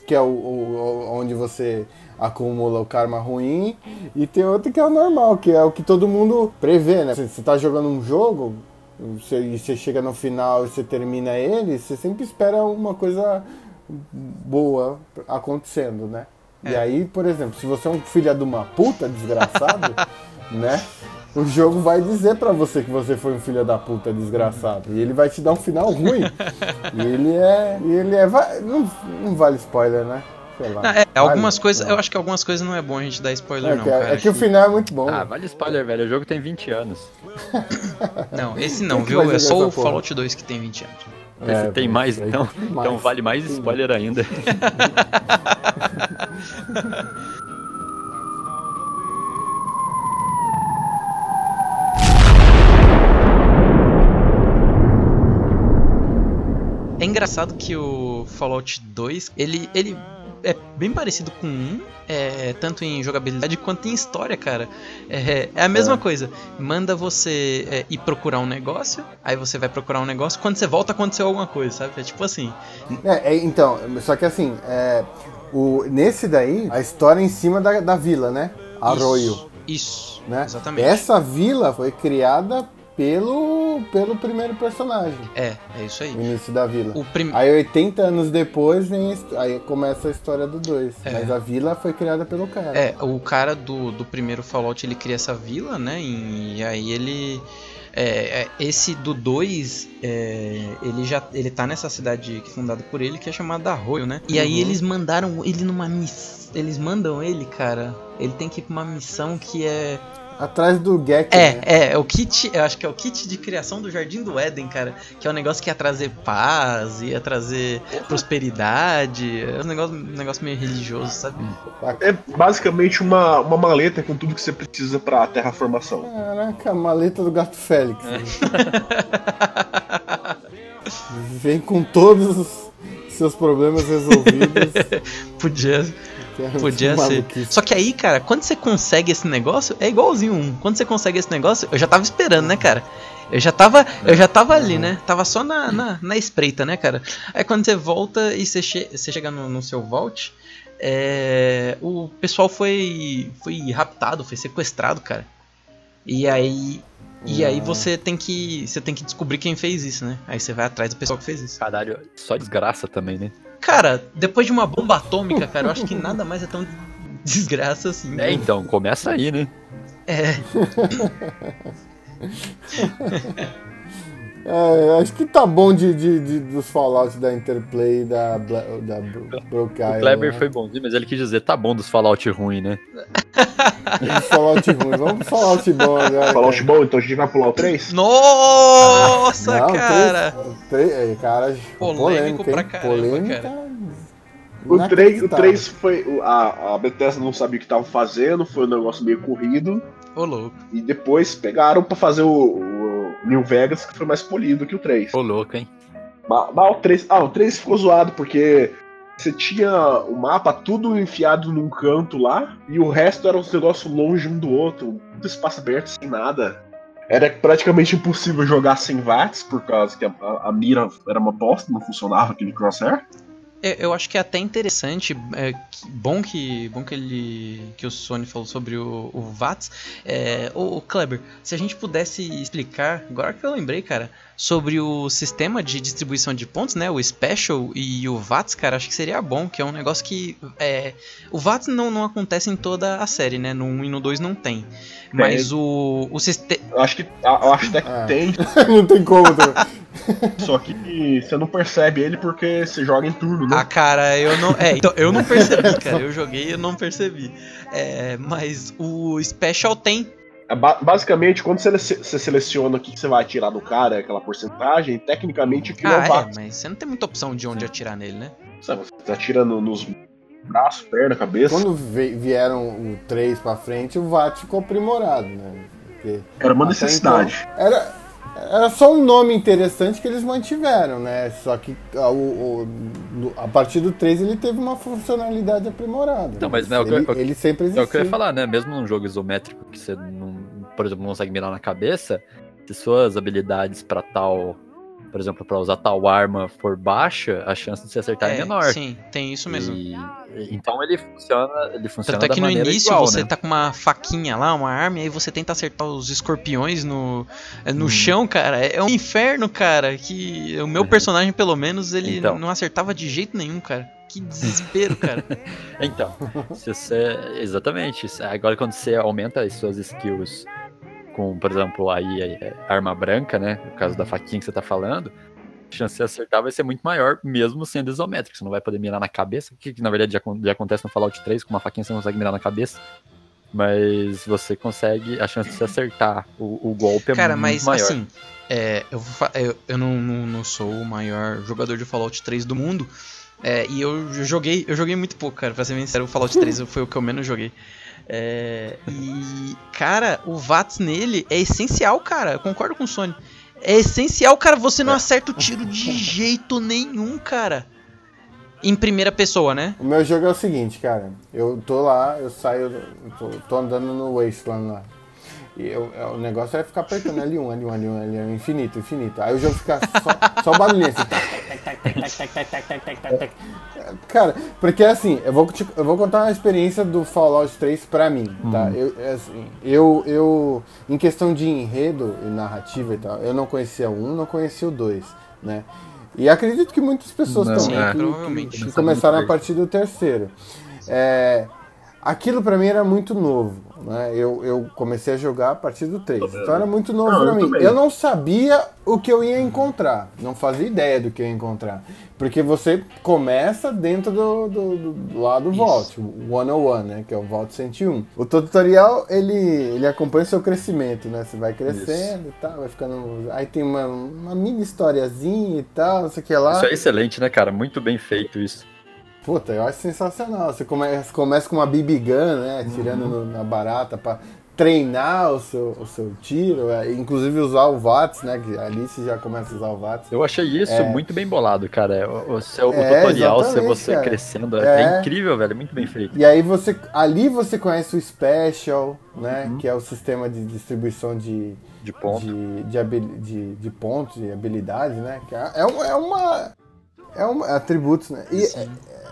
Que é o, o- onde você acumula o karma ruim. E tem outra que é o normal, que é o que todo mundo prevê, né? Você, você tá jogando um jogo, você, e você chega no final e você termina ele, você sempre espera uma coisa boa acontecendo, né? E aí, por exemplo, se você é um filho de uma puta desgraçado, né? O jogo vai dizer pra você que você foi um filho da puta desgraçado. E ele vai te dar um final ruim. e ele é. Ele é. Não, não vale spoiler, né? Sei lá. Ah, é, Vale? algumas coisas, Não. eu acho que algumas coisas não é bom a gente dar spoiler, É, não, que, cara. é que o final é muito bom. Ah, vale spoiler, velho. O jogo tem 20 anos. Não, esse não, que viu? É só o? Fallout 2 que tem 20 anos. Esse É, tem mais, então. tem mais. Então vale mais spoiler ainda. É engraçado que o Fallout 2, ele, ele é bem parecido com um, é, tanto em jogabilidade quanto em história, cara. É, é a mesma coisa. Manda você é, ir procurar um negócio, aí você vai procurar um negócio, quando você volta aconteceu alguma coisa, sabe? É tipo assim. É, é, então, só que assim, é, o, nesse daí, a história é em cima da, da vila, né? Arroio, Isso, isso né? exatamente. Essa vila foi criada pelo, pelo primeiro personagem, É, é isso aí. o início da vila. O prim... Aí 80 anos depois vem aí começa a história do 2. É. Mas a vila foi criada pelo cara. É, o cara do, do primeiro Fallout ele cria essa vila, né? E, aí ele. é, é, esse do 2, ele já ele tá nessa cidade que é fundada por ele, que é chamada Arroio, né? E aí Uhum. eles mandaram ele numa missão. Eles mandam ele, cara. Ele tem que ir pra uma missão que é. Atrás do Gek. É, né? é, é o kit. Eu acho que é o kit de criação do Jardim do Éden, cara. Que é um negócio que ia trazer paz, ia trazer prosperidade. É um negócio, um negócio meio religioso, sabe? É basicamente uma, uma maleta com tudo que você precisa pra terraformação. Caraca, a maleta do gato Félix. É. Vem com todos os seus problemas resolvidos. Podia, é Podia ser. Só que aí, cara, quando você consegue esse negócio, é igualzinho um. Quando você consegue esse negócio, eu já tava esperando, né, cara? Eu já tava, eu já tava ali, né? Tava só na, na, na espreita, né, cara? Aí quando você volta e você, che você chega no, no seu vault, é, o pessoal foi, foi raptado, foi sequestrado, cara. E aí, e aí você tem que, você tem que descobrir quem fez isso, né? Aí você vai atrás do pessoal que fez isso. Caralho, só desgraça também, né? Cara, depois de uma bomba atômica, cara, eu acho que nada mais é tão desgraça assim. É, então, começa aí, né? É. É, acho que tá bom de, de, de- dos Fallout da Interplay da, Bla- da Bro- Broke O Island, Kleber né? foi bonzinho, mas ele quis dizer, tá bom dos Fallout ruim, né? Dos Fallout ruim. Vamos pro Fallout bom agora. Fallout bom, então a gente vai pular o 3? Nossa, Não, cara! Três, três, é, cara, Polêmico polêmica, pra caramba, polêmica. cara. O 3, o inacreditável. 3 foi. o- A, a Bethesda não sabia o que tava fazendo, foi um negócio meio corrido. Ô, louco. E depois pegaram pra fazer o, o New Vegas, que foi mais polido que o 3. Ô, louco, hein? Mas, mas o 3. Ah, o 3 ficou zoado porque você tinha o mapa tudo enfiado num canto lá, e o resto era uns negócios longe um do outro, muito espaço aberto, sem nada. Era praticamente impossível jogar sem watts, por causa que a, a- a mira era uma bosta, não funcionava aquele crosshair. É, Eu acho que é até interessante, é, que- bom que bom que ele que o Sony falou sobre o, o VATS. É, ô, ô, Kleber, se a gente pudesse explicar, agora que eu lembrei, cara, sobre o sistema de distribuição de pontos, né, o Special e o VATS, cara, acho que seria bom, que é um negócio que é, o VATS não, não acontece em toda a série, né, no 1 e no 2 não tem, mas o, o sistema Eu acho que. Eu acho até que Ah. tem, não tem como. também. só que você não percebe ele porque você joga em turno, né? Ah, cara, eu não. É, então, eu não percebi, cara. Eu joguei e eu não percebi. É, mas o Special tem. É ba- basicamente, quando você, você seleciona o que você vai atirar no cara, aquela porcentagem, tecnicamente aquilo é Ah, é, VATS. mas você não tem muita opção de onde atirar nele, né? Sabe, Você atira no- nos braços, perna, cabeça. Quando vieram o 3 pra frente, o VAT ficou aprimorado, né? Porque Era uma até necessidade. então era, era só um nome interessante que eles mantiveram, né? Só que a, o- o- a partir do 3 ele teve uma funcionalidade aprimorada. Não, mas não, ele, eu- eu- ele sempre É existiu. o que eu ia falar, né? Mesmo num jogo isométrico que você, não, por exemplo, não consegue mirar na cabeça, se suas habilidades pra tal, por exemplo, pra usar tal arma for baixa, a chance de você acertar é, menor. Sim, tem isso mesmo. E- então ele funciona, ele funciona Tanto é da que no início igual, você né? tá com uma faquinha lá, uma arma, e aí você tenta acertar os escorpiões no, é, no Hum. chão, cara. É um inferno, cara. Que o meu personagem, pelo menos, ele Então. não acertava de jeito nenhum, cara. Que desespero, cara. Então, se você. Exatamente. se- Agora quando você aumenta as suas skills com, por exemplo, aí é, arma branca, né? No caso da faquinha que você tá falando, a chance de acertar vai ser muito maior, mesmo sendo isométrico. Você não vai poder mirar na cabeça, que, que na verdade já, já acontece no Fallout 3, com uma faquinha você não consegue mirar na cabeça. mas você consegue, a chance de você acertar o, o golpe é Cara, muito mas maior. assim, é, eu, eu, eu não, não, não sou o maior jogador de Fallout 3 do mundo. é, e eu joguei, eu joguei muito pouco, cara. Pra ser bem sincero, o Fallout 3 foi o que eu menos joguei. É, e, cara, o VATS nele é essencial, cara. Eu concordo com o Sony. É essencial, cara. Você não acerta o tiro de jeito nenhum, cara. Em primeira pessoa, né? O meu jogo é o seguinte, cara. Eu tô lá, eu saio, eu tô, tô andando no Wasteland lá. E eu, é, o negócio é ficar apertando L1, L1, L1, L1, L1 infinito, infinito. Aí o jogo fica só, só barulhinho assim. Cara, porque assim, eu vou, te, eu vou contar uma experiência do Fallout 3 pra mim, tá? Hum. Eu, é assim, eu, eu, em questão de enredo e narrativa e tal, eu não conhecia um, não conhecia o dois, né? E acredito que muitas pessoas não, também é, que, que, começaram a partir do terceiro. É, aquilo pra mim era muito novo né? Eu, eu comecei a jogar a partir do 3. Então era muito novo Não, pra eu mim. também. Eu não sabia o que eu ia encontrar. Não fazia ideia do que eu ia encontrar. Porque você começa dentro do, do, do, do lado do Vault, o 101, né? Que é o Vault 101. O tutorial, ele, ele acompanha o seu crescimento, né? Você vai crescendo e tal, vai ficando... Aí tem uma, uma mini historiazinha e tal, não sei o que lá. Isso é excelente, né, cara? Muito bem feito isso. Puta, eu acho sensacional. Você começa, começa com uma BB gun, né? Atirando no- na barata pra treinar o seu, o seu tiro, é, inclusive usar o VATS, né? Que ali você já começa a usar o VATS. Eu achei isso É. muito bem bolado, cara. É, O, o, seu, o É, tutorial, se você cara. crescendo, é, É. incrível, velho. Muito bem feito. E aí você. Ali você conhece o Special, né? Que é o sistema de distribuição de, De ponto. de, de, de, de pontos e habilidades, né? Que é, é, é uma. É um atributos, né? E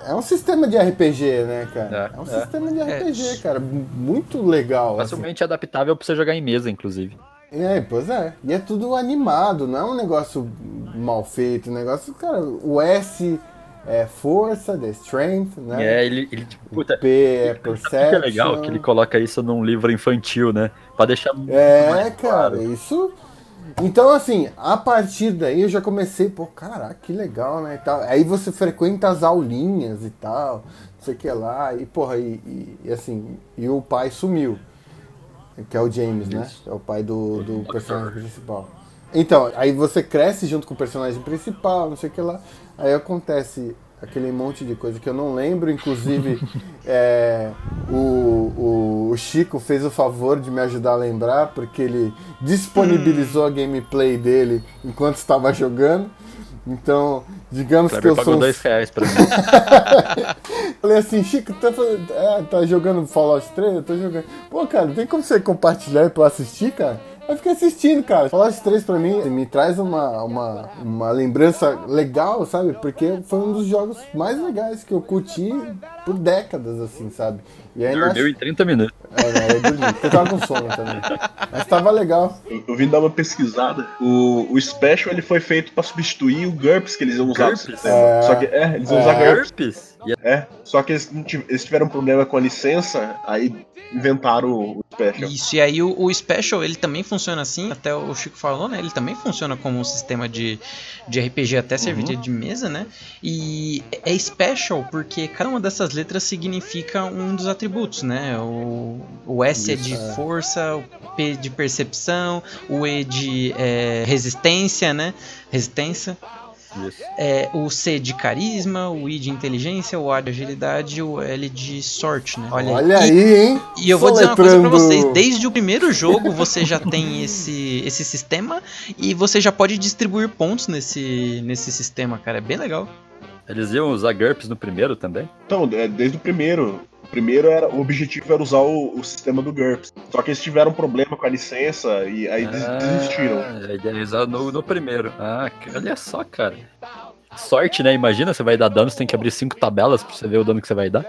é, um sistema de RPG, né, cara? É, É, um é. sistema de É. RPG, cara. Muito legal. assim. Facilmente adaptável pra você jogar em mesa, inclusive. É, pois é. E é tudo animado, não é um negócio mal feito. Um negócio, cara, o S é força, the strength, né? É, ele, ele tipo, puta, P é perception. que é legal que ele coloca isso num livro infantil, né? Pra deixar muito É, cara, claro. isso. Então, assim, a partir daí eu já comecei, pô, caraca, que legal, né? E tal. Aí você frequenta as aulinhas e tal, não sei o que lá, e porra, e, e- e assim, e o pai sumiu. Que é o James, né? É o pai do, do personagem principal. Então, aí você cresce junto com o personagem principal, não sei o que lá. Aí acontece aquele monte de coisa que eu não lembro, inclusive é, o, o, o Chico fez o favor de me ajudar a lembrar, porque ele disponibilizou a gameplay dele enquanto estava jogando. Então, digamos que eu pagou sou dois reais pra mim. Falei assim, Chico, tá, é, tá jogando Fallout 3? Eu tô jogando. Pô, cara, tem como você compartilhar pra eu assistir, cara? Eu fiquei assistindo, cara. Fallout 3 pra mim me traz uma, uma, uma lembrança legal, sabe? Porque foi um dos jogos mais legais que eu curti por décadas, assim, sabe? E ainda Dormiu em 30 minutos. É, não, eu dormi, eu tava com sono também. Mas tava legal. Eu, eu vim dar uma pesquisada. O, o Special ele foi feito pra substituir o GURPS que eles iam usar. no GURPS? sistema. É. Só que, é, eles iam É. usar GURPS. E É, só que eles, eles tiveram um problema com a licença, aí inventaram o, o Special. Isso, e aí o, o Special, ele também funciona assim, até o Chico falou, né? Ele também funciona como um sistema de, de RPG, até serviria de mesa, né? E é Special porque cada uma dessas letras significa um dos atributos, né? O, o S é de Isso, é. força, o P de percepção, o E de é, resistência, né? Resistência. Isso. É, o C de carisma, o I de inteligência, o A de agilidade e o L de sorte, né? Olha E- aí, hein? e eu vou dizer uma coisa pra vocês, desde o primeiro jogo você já tem esse, esse sistema e você já pode distribuir pontos nesse, nesse sistema, cara, é bem legal. Eles iam usar GURPS no primeiro também? Então, é, desde o primeiro. O primeiro era. O objetivo era usar o, o sistema do GURPS. Só que eles tiveram problema com a licença e aí desistiram. Ah, é usar no, no primeiro. Ah, olha só, cara. Sorte, né? Imagina, você vai dar dano, você tem que abrir cinco tabelas pra você ver o dano que você vai dar.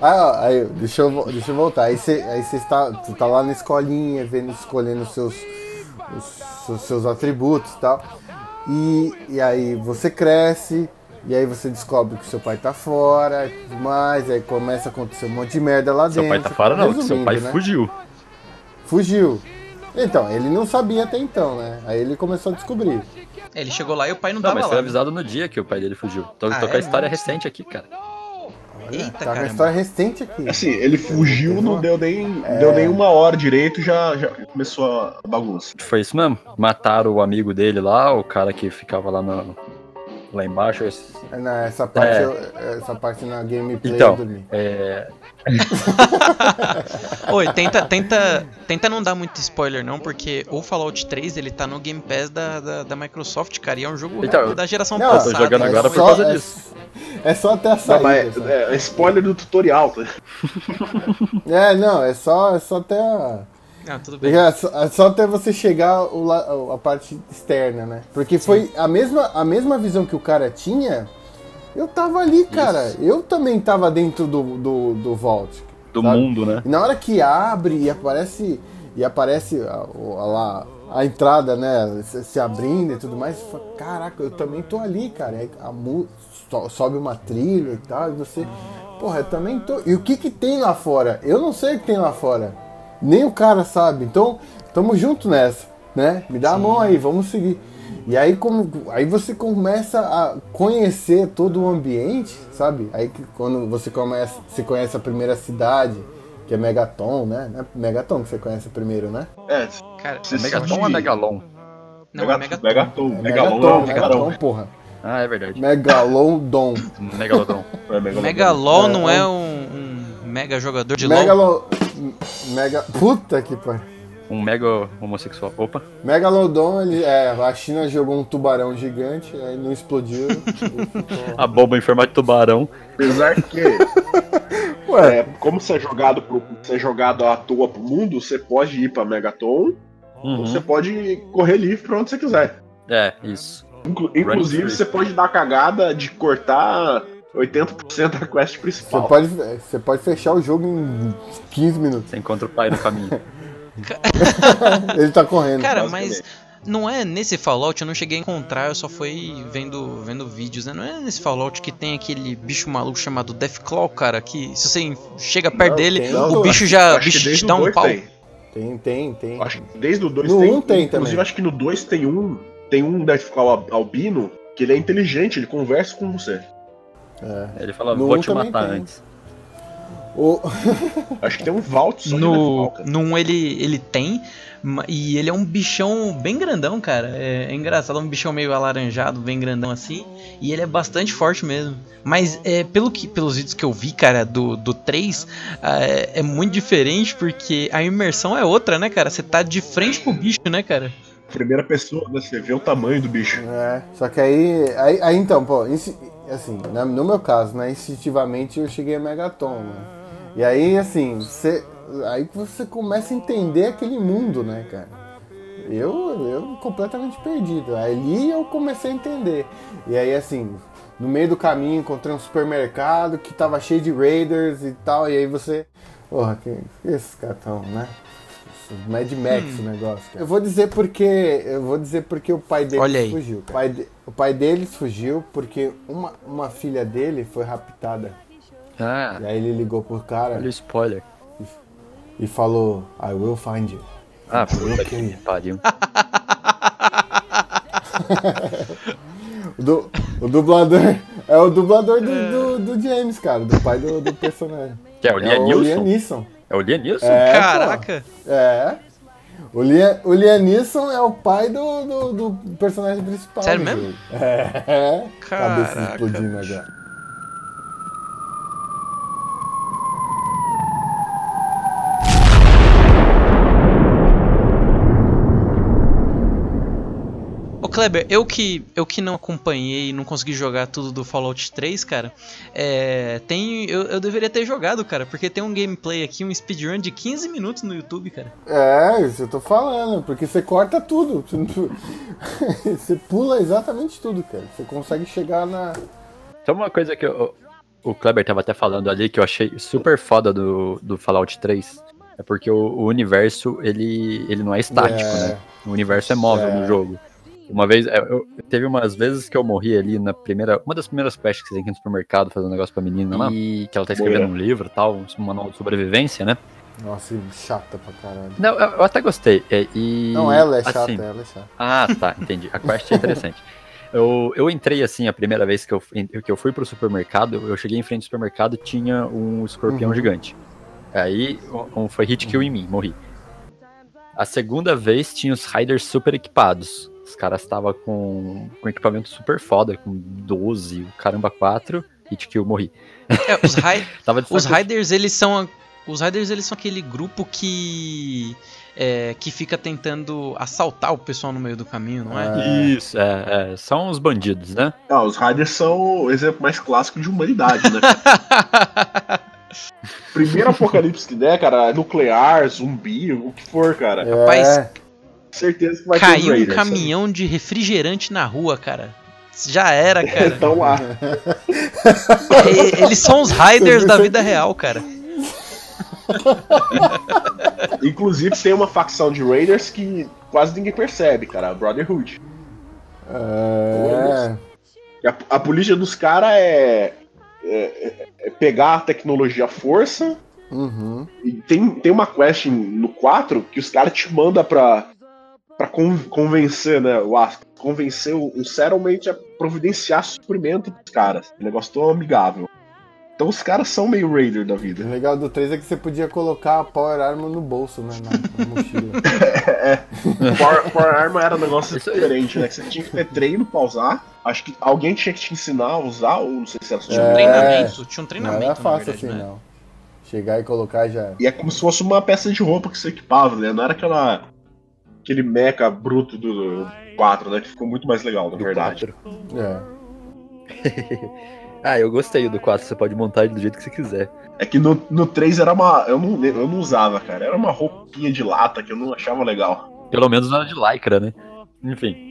ah, ó, aí, deixa eu, deixa eu voltar. Aí você aí você está, você tá lá na escolinha, vendo, escolhendo seus, os, os seus atributos e tal. E, e aí você cresce, e aí você descobre que seu pai tá fora e tudo mais, aí começa a acontecer um monte de merda lá Seu dentro. pai tá fora, não, que seu pai né? fugiu. Fugiu. Então, ele não sabia até então, né? Aí ele começou a descobrir. Ele chegou lá e o pai não Não, tava mas lá. foi né? avisado no dia que o pai dele fugiu. Tô, Ah, tô com é? a história recente aqui, cara. Eita, tá caramba. história recente aqui. Assim, ele fugiu, não deu nem, É. deu nem uma hora direito, já, já começou a bagunça. Foi isso mesmo. Mataram o amigo dele lá, o cara que ficava lá, no, lá embaixo. esse- na- Essa parte, É. eu- essa parte na gameplay Então, é, Oi, tenta, tenta, tenta não dar muito spoiler não, porque o Fallout 3 ele tá no Game Pass da, da, da Microsoft, cara, e é um jogo Então, da geração não, eu tô passada. jogando agora é por causa é, disso. É só até a Não, saída. sabe? é, é spoiler do tutorial, tá? É, não, é só, é só até a. Ah, tudo bem. É só, é só até você chegar o a parte externa, né? Porque foi a mesma, a mesma visão que o cara tinha. Eu tava ali, cara. Eu também tava dentro do, do, do Vault. Do sabe? mundo, né? E na hora que abre e aparece e aparece a, lá a entrada, né, se, abrindo e tudo mais, fala, caraca, eu também tô ali, cara. Aí a mu- so- sobe uma trilha e tal, e você, porra, eu também tô. E o que que tem lá fora? Eu não sei o que tem lá fora. Nem o cara sabe. Então, tamo junto nessa, né? Me dá a mão aí, vamos seguir. E aí, como, aí você começa a conhecer todo o ambiente, sabe? Aí que quando você começa, você conhece a primeira cidade, que é Megaton, né? É Megaton que você conhece primeiro, né? É, Cara, É Megaton ou é Megalon? não, é Megaton. Megaton. Megalon Megaton, porra. Ah, é verdade. Megalodon. Megalodon. É, Megalon. Não É, é um, um mega jogador de LoL? Mega... Puta que pariu. Um mega homossexual. Opa. Megalodon, ele, é, a China jogou um tubarão gigante, aí não explodiu. A bomba em formato de tubarão. Apesar que, Ué, é, como você é jogado pro, você é jogado à toa pro mundo, você pode ir pra Megaton, ou Uhum. você pode correr livre pra onde você quiser. É, isso. Inclu- inclusive, você pode dar a cagada de cortar 80% da quest você principal. pode, você pode fechar o jogo em 15 minutos. Você encontra o pai no caminho. Ele tá correndo. Cara, mas não é nesse Fallout, eu não cheguei a encontrar, eu só fui vendo, vendo vídeos, né? Não é nesse Fallout que tem aquele bicho maluco chamado Deathclaw, cara, que se você chega perto Não, dele, tem. o Não, bicho já bicho te dá um pau. tem. Tem, tem, tem. Acho que desde o 2 No tem. um tem inclusive, também. acho que no 2 tem um. Tem um Deathclaw al- albino que ele é inteligente, ele conversa com você. Ele fala, No vou te matar tem. antes. O... Acho que tem um Vault só No, cara. no 1 ele, ele tem, e ele é um bichão bem grandão, cara. É, é engraçado, é um bichão meio alaranjado, bem grandão assim. E ele é bastante forte mesmo. Mas é, pelo que, pelos vídeos que eu vi, cara, do, do 3, ah, é, é muito diferente porque a imersão é outra, né, cara? Você tá de frente pro bicho, né, cara? Primeira pessoa, né? Você vê o tamanho do bicho. É, só que aí, aí, aí então, pô, insi- assim, na- no meu caso, né, instintivamente eu cheguei a Megaton, né? E aí, assim, você, aí você começa a entender aquele mundo, né, cara? Eu, eu completamente perdido. Ali eu comecei a entender. E aí, assim, no meio do caminho encontrei um supermercado que tava cheio de raiders e tal, e aí você. Porra, que, que esses caras tão, né? Mad Max o negócio. cara. Eu vou dizer porque. Eu vou dizer porque o pai deles fugiu. O pai, de- o pai deles fugiu porque uma, uma filha dele foi raptada. Ah, E aí ele ligou pro cara olha o spoiler. e falou, I will find you. Ah, puta que pariu. O, du- o dublador é o dublador do, do, do James, cara, do pai do, do personagem. Que é o Liam é Neeson? É o Liam Neeson? É, pô. Caraca! É. O Liam, o Liam Neeson é o pai do, do, do personagem principal. Sério mesmo? jogo. É. Cabeça Caraca. explodindo agora. Kleber, eu que, eu que não acompanhei e não consegui jogar tudo do Fallout 3, cara, é, tem, eu, eu deveria ter jogado, cara, porque tem um gameplay aqui, um speedrun de 15 minutos no YouTube, cara. É, isso eu tô falando, porque você corta tudo. Você pula exatamente tudo, cara. Você consegue chegar na. Só uma coisa que eu- o Kleber tava até falando ali que eu achei super foda do, do Fallout 3. É porque o, o universo, ele, ele não é estático, É. né? O universo é móvel É. no jogo. Uma vez, eu, eu- teve umas vezes que eu morri ali na primeira, uma das primeiras quests que você tem que ir no supermercado fazer um negócio pra menina lá, e que ela tá escrevendo um livro e tal, um manual de sobrevivência, né? Nossa, chata pra caralho. Não, eu, eu até gostei. é, e, Não, ela é chata, assim, ela é chata. Ah, tá, entendi. A quest é interessante. Eu, eu entrei assim, a primeira vez que eu, que eu fui pro supermercado, eu cheguei em frente ao supermercado tinha um escorpião Uhum. gigante. Aí um, foi hit kill em mim, morri. A segunda vez tinha os Riders super equipados. Os caras estavam com, com equipamento super foda, com 12, o caramba 4, hit kill, morri. É, os, de os Riders, eles são. Os Riders, eles são aquele grupo que. é, que fica tentando assaltar o pessoal no meio do caminho, não é? Isso, é, é, são os bandidos, né? Ah, os Riders são o exemplo mais clássico de humanidade, né? Primeiro apocalipse que der, cara, é nuclear, zumbi, o que for, cara. Rapaz, É, Certeza que vai ter Caiu os um Raiders. caminhão de refrigerante na rua, cara. Já era, cara. Então lá. E- Eles são os Riders da vida real, cara. Inclusive tem uma facção de Raiders que quase ninguém percebe, cara, a Brotherhood. é, A, a política dos caras é, é- é pegar a tecnologia à força. uhum. E tem, tem uma quest no 4 que os caras te mandam pra, pra con- convencer, né? O Asp, convencer o, o Settlement a providenciar suprimento pros caras. Um negócio tão amigável. Então os caras são meio Raider da O vida. legal do 3 é que você podia colocar a Power Armor no bolso, né? Na, na mochila. Power, Power Armor era um negócio diferente, né? Que você tinha que ter treino pra usar. Acho que alguém tinha que te ensinar a usar, ou não sei se era só. Tinha um É. treinamento, tinha um Não treinamento. era na fácil verdade, assim, né? não. Chegar e colocar já. era. E é como se fosse uma peça de roupa que você equipava, né? Não era aquela. Aquele mecha bruto do 4, né? Que ficou muito mais legal, na Do verdade. 4. É. Ah, eu gostei do 4, você pode montar ele do jeito que você quiser. É que no, no 3 era uma. Eu não, eu não usava, cara. Era uma roupinha de lata que eu não achava legal. Pelo menos nada de lycra, né? Enfim.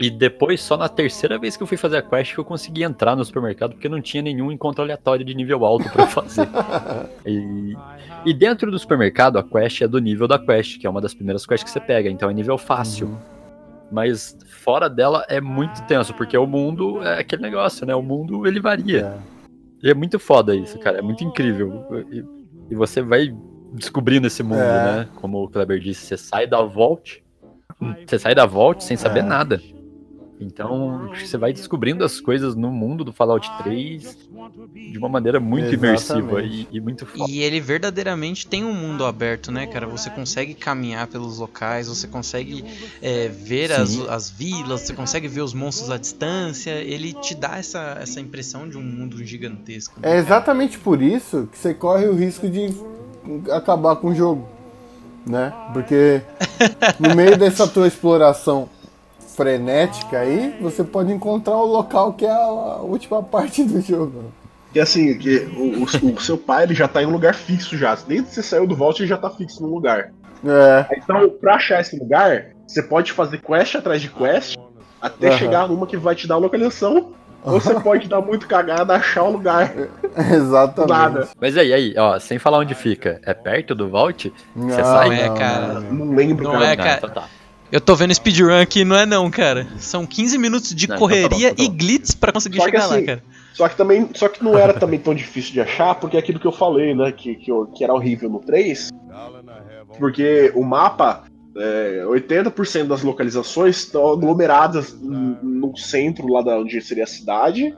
E depois, só na terceira vez que eu fui fazer a quest, que eu consegui entrar no supermercado, porque não tinha nenhum encontro aleatório de nível alto pra eu fazer. e, e dentro do supermercado, a quest é do nível da quest, que é uma das primeiras quests que você pega, então é nível fácil. Uhum. Mas fora dela é muito tenso, porque o mundo é aquele negócio, né? O mundo ele varia. É. E é muito foda isso, cara. É muito incrível. E, e você vai descobrindo esse mundo, É. né? Como o Kleber disse, você sai da Vault, você sai da Vault sem saber É. nada. Então, você vai descobrindo as coisas no mundo do Fallout 3 de uma maneira muito imersiva e, Exatamente. e muito foda. E ele verdadeiramente tem um mundo aberto, né, cara? Você consegue caminhar pelos locais, você consegue é, ver as, as vilas, você consegue ver os monstros à distância. Ele te dá essa, essa impressão de um mundo gigantesco. né? É exatamente por isso que você corre o risco de acabar com o jogo, né? Porque no meio dessa tua exploração frenética aí, você pode encontrar o local que é a última parte do jogo. Que assim, que o, o- o seu pai ele já tá em um lugar fixo já. Desde que você saiu do Vault, ele já tá fixo num lugar. É, Então, pra achar esse lugar, você pode fazer quest atrás de quest até Aham. chegar numa que vai te dar a localização. Ou você pode dar muito cagada achar o lugar. exatamente. Nada. Mas aí, aí, ó, sem falar onde fica, é perto do Vault? Não, Você sai? Não é, cara. não, não. Não lembro, Não cara. é, cara. então tá. Eu tô vendo speedrun aqui, não é não, cara. São 15 minutos de Não, então tá bom, correria então tá e bom. glitz pra conseguir Só que chegar lá, assim, cara. Só que também, só que não era também tão difícil de achar, porque é aquilo que eu falei, né, que, que, eu- que era horrível no 3, porque o mapa, é, 80% das localizações estão aglomeradas no centro lá da onde seria a cidade,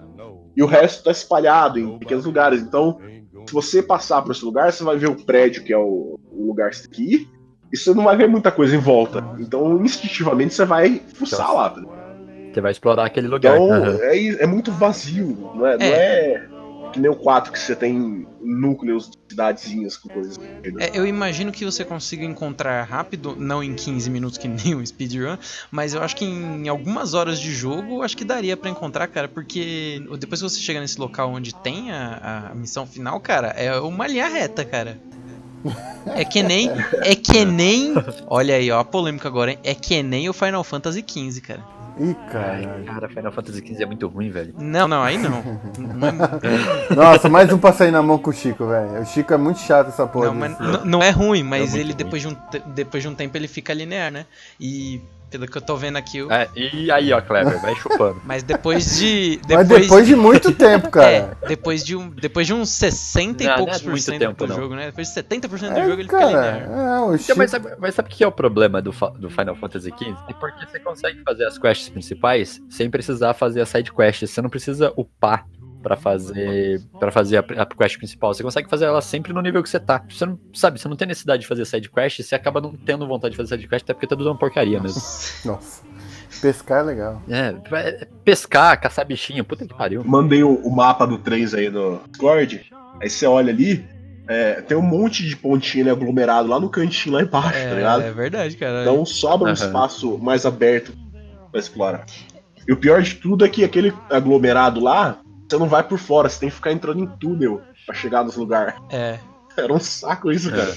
e o resto está espalhado em pequenos lugares. Então, se você passar por esse lugar, você vai ver o prédio, que é o, o lugar aqui, e você não vai ver muita coisa em volta. Então, instintivamente, você vai fuçar lá. Você vai explorar aquele lugar. Então, Aham. é, é muito vazio, não é, não é que nem o 4 que você tem núcleos de cidadezinhas com coisas. É, eu imagino que você consiga encontrar rápido, não em 15 minutos que nem um speedrun, mas eu acho que em algumas horas de jogo, acho que daria pra encontrar, cara, porque depois que você chega nesse local onde tem a, a missão final, cara, é uma linha reta, cara. É que nem. É que nem. Olha aí, ó, a polêmica agora, hein? É que nem o Final Fantasy XV, cara. Ih, caralho. Cara, Final Fantasy XV é muito ruim, velho. Não, não, aí não. Não é, Nossa, mais um pra sair na mão com o Chico, velho. O Chico é muito chato essa porra. não, mas não é ruim, mas É ele ruim. depois de, um, depois de um tempo ele fica linear, né? E Pelo que eu tô vendo aqui. o- É, e aí, ó, Kleber, vai chupando. Mas depois de. Mas Depois, depois de muito tempo, cara. É, depois de, um, depois de uns 60 e Não, não poucos é por muito cento tempo, do não. jogo, né? Depois de 70% do É, jogo ele fica cara, linear. é, o Então, Chico- mas, sabe, mas sabe o que é o problema do, do Final Fantasy XV? É porque você consegue fazer as quests principais sem precisar fazer as side quests. Você não precisa upar pra fazer para fazer a, a quest principal. Você consegue fazer ela sempre no nível que você tá. Você não sabe, você não tem necessidade de fazer side quest, você acaba não tendo vontade de fazer side quest até porque tá tudo uma porcaria mesmo. Nossa. Pescar é legal. É, vai- pescar, caçar bichinho, puta que pariu. Mandei o, o mapa do 3 aí no Discord. Aí você olha ali, é, tem um monte de pontinho aglomerado lá no cantinho lá embaixo, tá ligado? É, é verdade, cara. Então sobra um espaço mais aberto pra explorar. E o pior de tudo é que aquele aglomerado lá, você não vai por fora, você tem que ficar entrando em túnel pra chegar nos lugares. É. Era um saco isso, cara.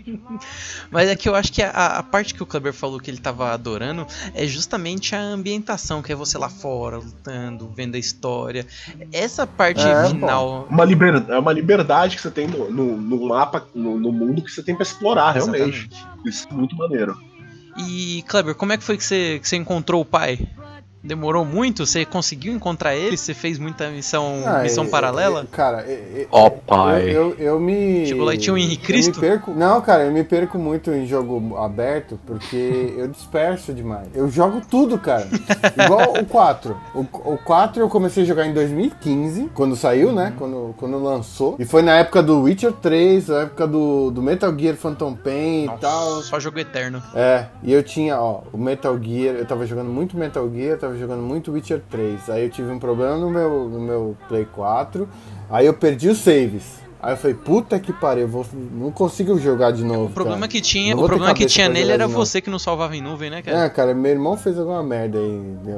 Mas é que eu acho que a, a parte que o Kleber falou que ele tava adorando é justamente a ambientação, que é você lá fora, lutando, vendo a história. Essa parte É, final. Uma liber, é uma liberdade que você tem no, no, no mapa, no, no mundo que você tem pra explorar, realmente. Exatamente. Isso é muito maneiro. E, Kleber, como é que foi que você, que você encontrou o pai? Demorou muito? Você conseguiu encontrar ele? Você fez muita missão, Ah, missão é- paralela? é- cara, é- é- Ó, pai. Eu, eu, eu me. Chegou lá e tinha o Henrique Cristo? Eu me perco, não, cara, eu me perco muito em jogo aberto porque eu disperso demais. Eu jogo tudo, cara. Igual o 4. O, o 4 eu comecei a jogar em 2015, quando saiu, né? Quando, quando lançou. E foi na época do Witcher 3, na época do, do Metal Gear Phantom Pain e tal. Só jogo eterno. É, e eu tinha, ó, o Metal Gear, eu tava jogando muito Metal Gear, eu tava jogando muito Witcher 3. Aí eu tive um problema no meu, no meu Play 4, aí eu perdi os saves. Aí eu falei, puta que pariu, eu vou, não consigo jogar de novo. O problema cara. que tinha, o problema que tinha nele era você que não salvava em nuvem, né, cara? É, cara, meu irmão fez alguma merda aí em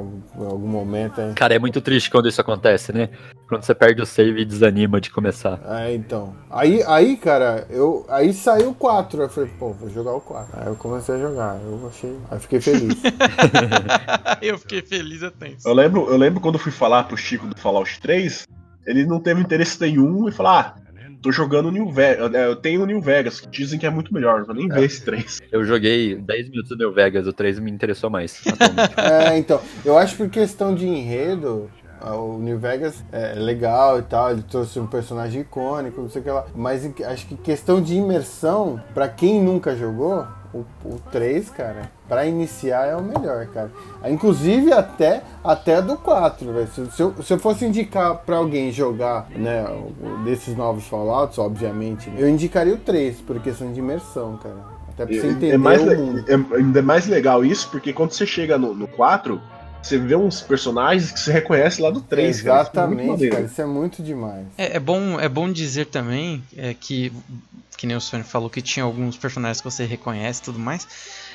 algum- momento aí. Cara, é muito triste quando isso acontece, né? Quando você perde o save e desanima de começar. É, então. Aí, aí, cara, eu. Aí saiu o 4. Eu falei, pô, vou jogar o 4. Aí eu comecei a jogar. Eu achei. Aí fiquei feliz. eu fiquei feliz até isso. Eu lembro, eu lembro quando eu fui falar pro Chico do Fallout 3, ele não teve interesse nenhum e falou: Ah, tô jogando New Vegas. Eu tenho o New Vegas, que dizem que é muito melhor. Eu vou nem ver esse 3. Eu joguei 10 minutos do New Vegas, o 3 me interessou mais. É, então, eu acho que por questão de enredo, ah, o New Vegas é legal e tal, ele trouxe um personagem icônico, não sei o que lá. Mas acho que questão de imersão, pra quem nunca jogou, o, o 3, cara, pra iniciar é o melhor, cara. Inclusive até, até do 4, velho. Se, se eu, se eu fosse indicar pra alguém jogar, né, desses novos Fallouts, obviamente, eu indicaria o 3, por questão de imersão, cara. Até pra você entender É, mais, o le- mundo. é ainda mais legal isso, porque quando você chega no, no 4, você vê uns personagens que você reconhece lá do 3. cara. Isso é muito Exatamente, cara, isso é muito demais. É, é bom, é bom dizer também é, que, que nem o Sônia falou, que tinha alguns personagens que você reconhece e tudo mais.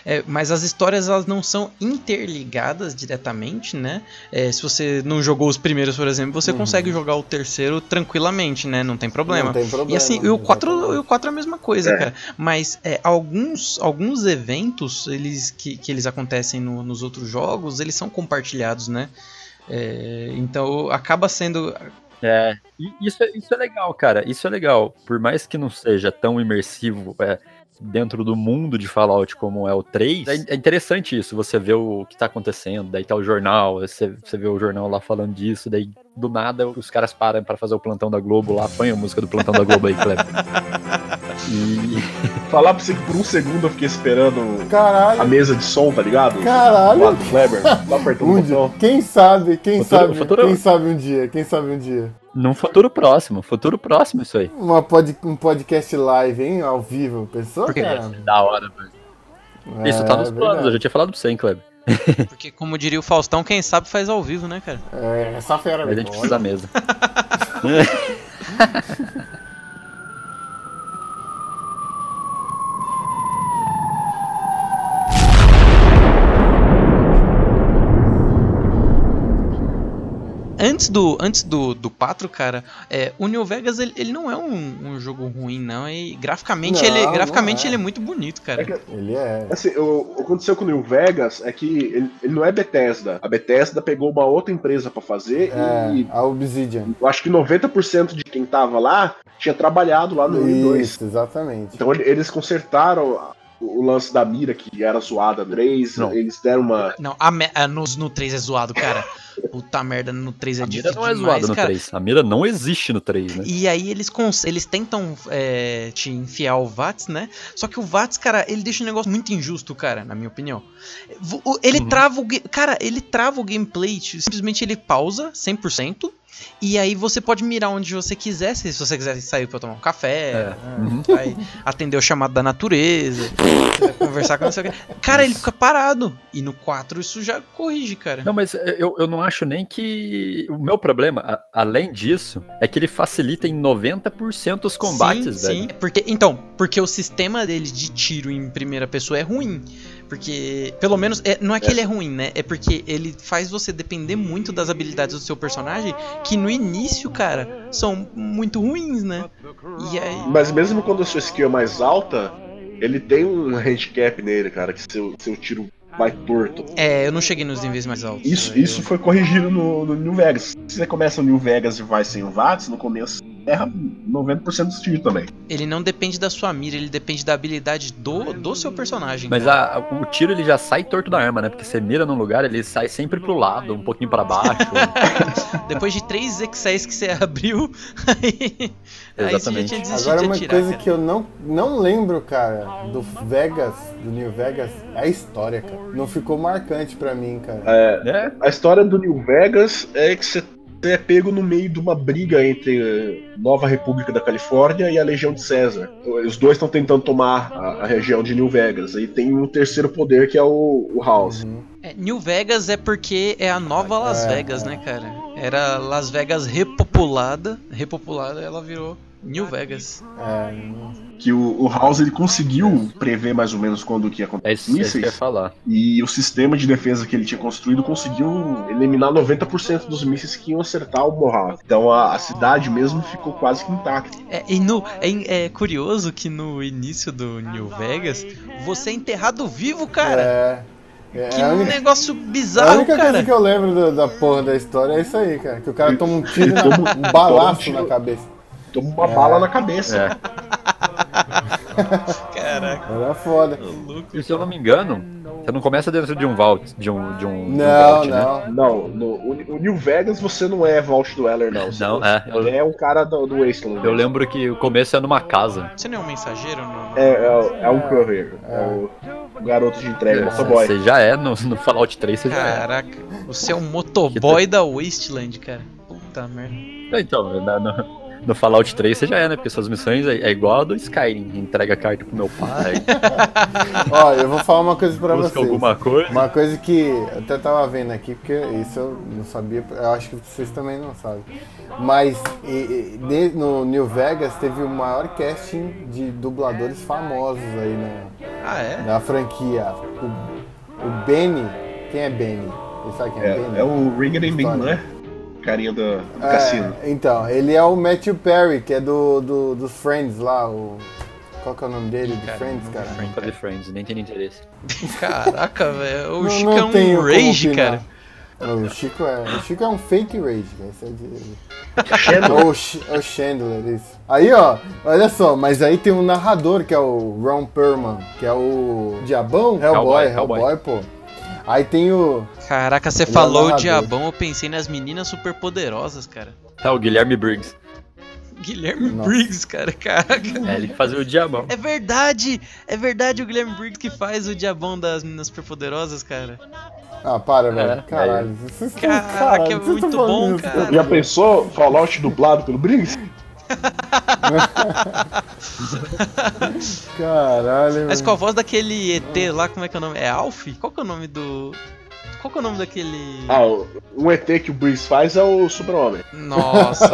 É, mas as histórias elas não são interligadas diretamente, né? É, se você não jogou os primeiros, por exemplo, você consegue jogar o terceiro tranquilamente, né? Não tem problema. Não tem problema. E assim, e o 4, exatamente. e o 4 é a mesma coisa, É. cara. Mas é, alguns, alguns eventos eles, que, que eles acontecem no- nos outros jogos, eles são compartilhados, né? É, então acaba sendo. É, isso, é- isso é legal, cara. Isso é legal. Por mais que não seja tão imersivo é, dentro do mundo de Fallout como é o 3, é, é interessante isso. Você vê o que tá acontecendo, daí tá o jornal, você, você vê o jornal lá falando disso, daí do nada os caras param pra fazer o plantão da Globo lá, põe a música do plantão da Globo aí, Kleber. E Falar pra você que por um segundo eu fiquei esperando a Caralho, mesa de som, tá ligado? caralho. Lá do Kleber, lá apertando o Um dia, botão. quem sabe, quem Futuro- sabe, futuro- quem sabe um dia, quem sabe um dia. num futuro próximo, futuro próximo isso aí. Uma pod, um podcast live, hein, ao vivo, pensou, Porque- cara? Da hora, velho. Isso tá nos É, planos, eu já tinha falado pra você, hein, Kleber. Porque, como diria o Faustão, quem sabe faz ao vivo, né, cara? É, essa fera Mas a mesmo. gente precisa da mesa. Antes do, antes do, do 4, cara, é, o New Vegas ele, ele não é um, um jogo ruim, não. E graficamente, Não, ele, não graficamente é. ele é muito bonito, cara. É que- Ele é. Assim, o, o que aconteceu com o New Vegas é que ele, ele não é Bethesda. A Bethesda pegou uma outra empresa pra fazer É, e a Obsidian. eu acho que 90% de quem tava lá tinha trabalhado lá no 1 e 2. Isso, exatamente. Então ele- eles consertaram o lance da mira que era zoada no 3, Não. eles deram uma. Não, a me- a no, no 3 é zoado, cara. Puta merda, no 3 é A mira difícil não é demais, zoada no cara. 3. A mira não existe no 3, né? E aí eles, cons- eles tentam é, te enfiar o VATS, né? Só que o VATS, cara, ele deixa um negócio muito injusto, cara, na minha opinião. Ele Uhum. trava o... Cara, ele trava o gameplay, tipo, simplesmente ele pausa 100%. E aí você pode mirar onde você quiser, se você quiser sair pra tomar um café, É. né, Uhum. vai atender o chamado da natureza, vai conversar com quê. Cara, ele fica parado. E no 4 isso já corrige, cara. Não, mas eu, eu não acho nem que. O meu problema, a- além disso, é que ele facilita em 90% os combates, sim, velho. Sim, porque, então, porque o sistema dele de tiro em primeira pessoa é ruim. Porque, pelo menos, é- não é que ele é ruim, né? É porque ele faz você depender muito das habilidades do seu personagem, que no início, cara, são muito ruins, né? Aí. Mas mesmo quando a sua skill é mais alta, ele tem um handicap nele, cara, que seu, seu tiro vai torto. É, eu não cheguei nos níveis mais altos. Isso, né? isso foi corrigido no, no New Vegas. Se você começa no New Vegas e vai sem o VATS, no começo erra 90% dos tiros também. Ele não depende da sua mira, ele depende da habilidade do, do seu personagem. Mas a- o tiro ele já sai torto da arma, né? Porque você mira num lugar, ele sai sempre pro lado, um pouquinho pra baixo. Depois de três X6 que você abriu, aí, aí você já Exatamente. tinha Agora de uma atirar. coisa cara. que eu não, não lembro, cara, do Vegas, do New Vegas, é a história, cara. Não ficou marcante pra mim, cara. É, A história do New Vegas é que você é pego no meio de uma briga entre eh, Nova República da Califórnia e a Legião de César. Os dois estão tentando tomar a, a região de New Vegas. Aí tem um terceiro poder que é o, o House. É, New Vegas é porque é a nova Las É, Vegas, né, cara? Era Las Vegas repopulada, repopulada, ela virou New Vegas. É, Que o, o House ele conseguiu prever mais ou menos quando que ia é acontecer isso, é isso que eu ia mísseis. falar. E o sistema de defesa que ele tinha construído conseguiu eliminar 90% dos mísseis que iam acertar o Mohawk. Então a, a cidade mesmo ficou quase que intacta. É, e no, é, é curioso que no início do New Vegas, você é enterrado vivo, cara. é, é, que a, única, negócio a bizarro, única cara. coisa que eu lembro do- da porra da história é isso aí, cara. Que o cara toma um tiro, na, um um balaço na cabeça. Toma uma É. bala na cabeça. É. Caraca, Era foda. louco. E se eu não me engano, você não começa dentro de um vault, de um, de um, de um Não, vault, né? não. Não, no, o, New Vegas você não é Vault Dweller, não. Você Não, é, eu- é um cara do, do Wasteland. Eu lembro que o começo é numa casa. Você não é um mensageiro? Não? É, é, é um courier. É o, o garoto de entrega, motoboy. Você já é, no, no Fallout 3 você já é. Caraca, você é um motoboy da Wasteland, cara. Puta merda. Então, na- no, no Fallout 3 você já é, né? Porque suas missões é, é igual a do Skyrim. Entrega a carta pro meu pai, Ó, eu vou falar uma coisa pra busca vocês. alguma coisa. Uma coisa que eu até tava vendo aqui, porque isso eu não sabia, eu acho que vocês também não sabem. Mas e- e, no New Vegas teve o maior casting de dubladores famosos aí na, Ah, é? na franquia. O, o Benny, quem é Benny? Você sabe quem é, Benny? É, é o Min, História. né? Carinha do, do É, cassino. Então, ele é o Matthew Perry, que é do, do, dos Friends lá, o. Qual que é o nome dele? Cara, Friends, cara? Nunca vi Friends, nem tem interesse. Caraca, velho. O Não- Chico é um rage, cara. O Chico é, o Chico é um fake rage, cara. É de... Chandler. Ou o Ch- o Chandler, isso. Aí, ó, olha só, mas aí tem um narrador que é o Ron Perlman, que é o Diabão? Hellboy, Hellboy, Hellboy, pô. Aí tem o. Caraca, você é falou o narrador. diabão, eu pensei nas meninas superpoderosas, cara. Tá, o Guilherme Briggs. Guilherme Nossa. Briggs, cara, caraca. É ele que fazia o diabão. É verdade, é verdade o Guilherme Briggs que faz o diabão das meninas superpoderosas, cara. Ah, para, velho. É, Caralho. Vocês- Caraca, caralho, é muito bom, isso, cara. Já pensou Fallout dublado pelo Briggs? Caralho. Mas com a voz daquele ET lá, como é que é o nome? É Alf? Qual que é o nome do. Qual que é o nome daquele. Ah, o- um ET que o Briggs faz é o Super-Homem. Nossa,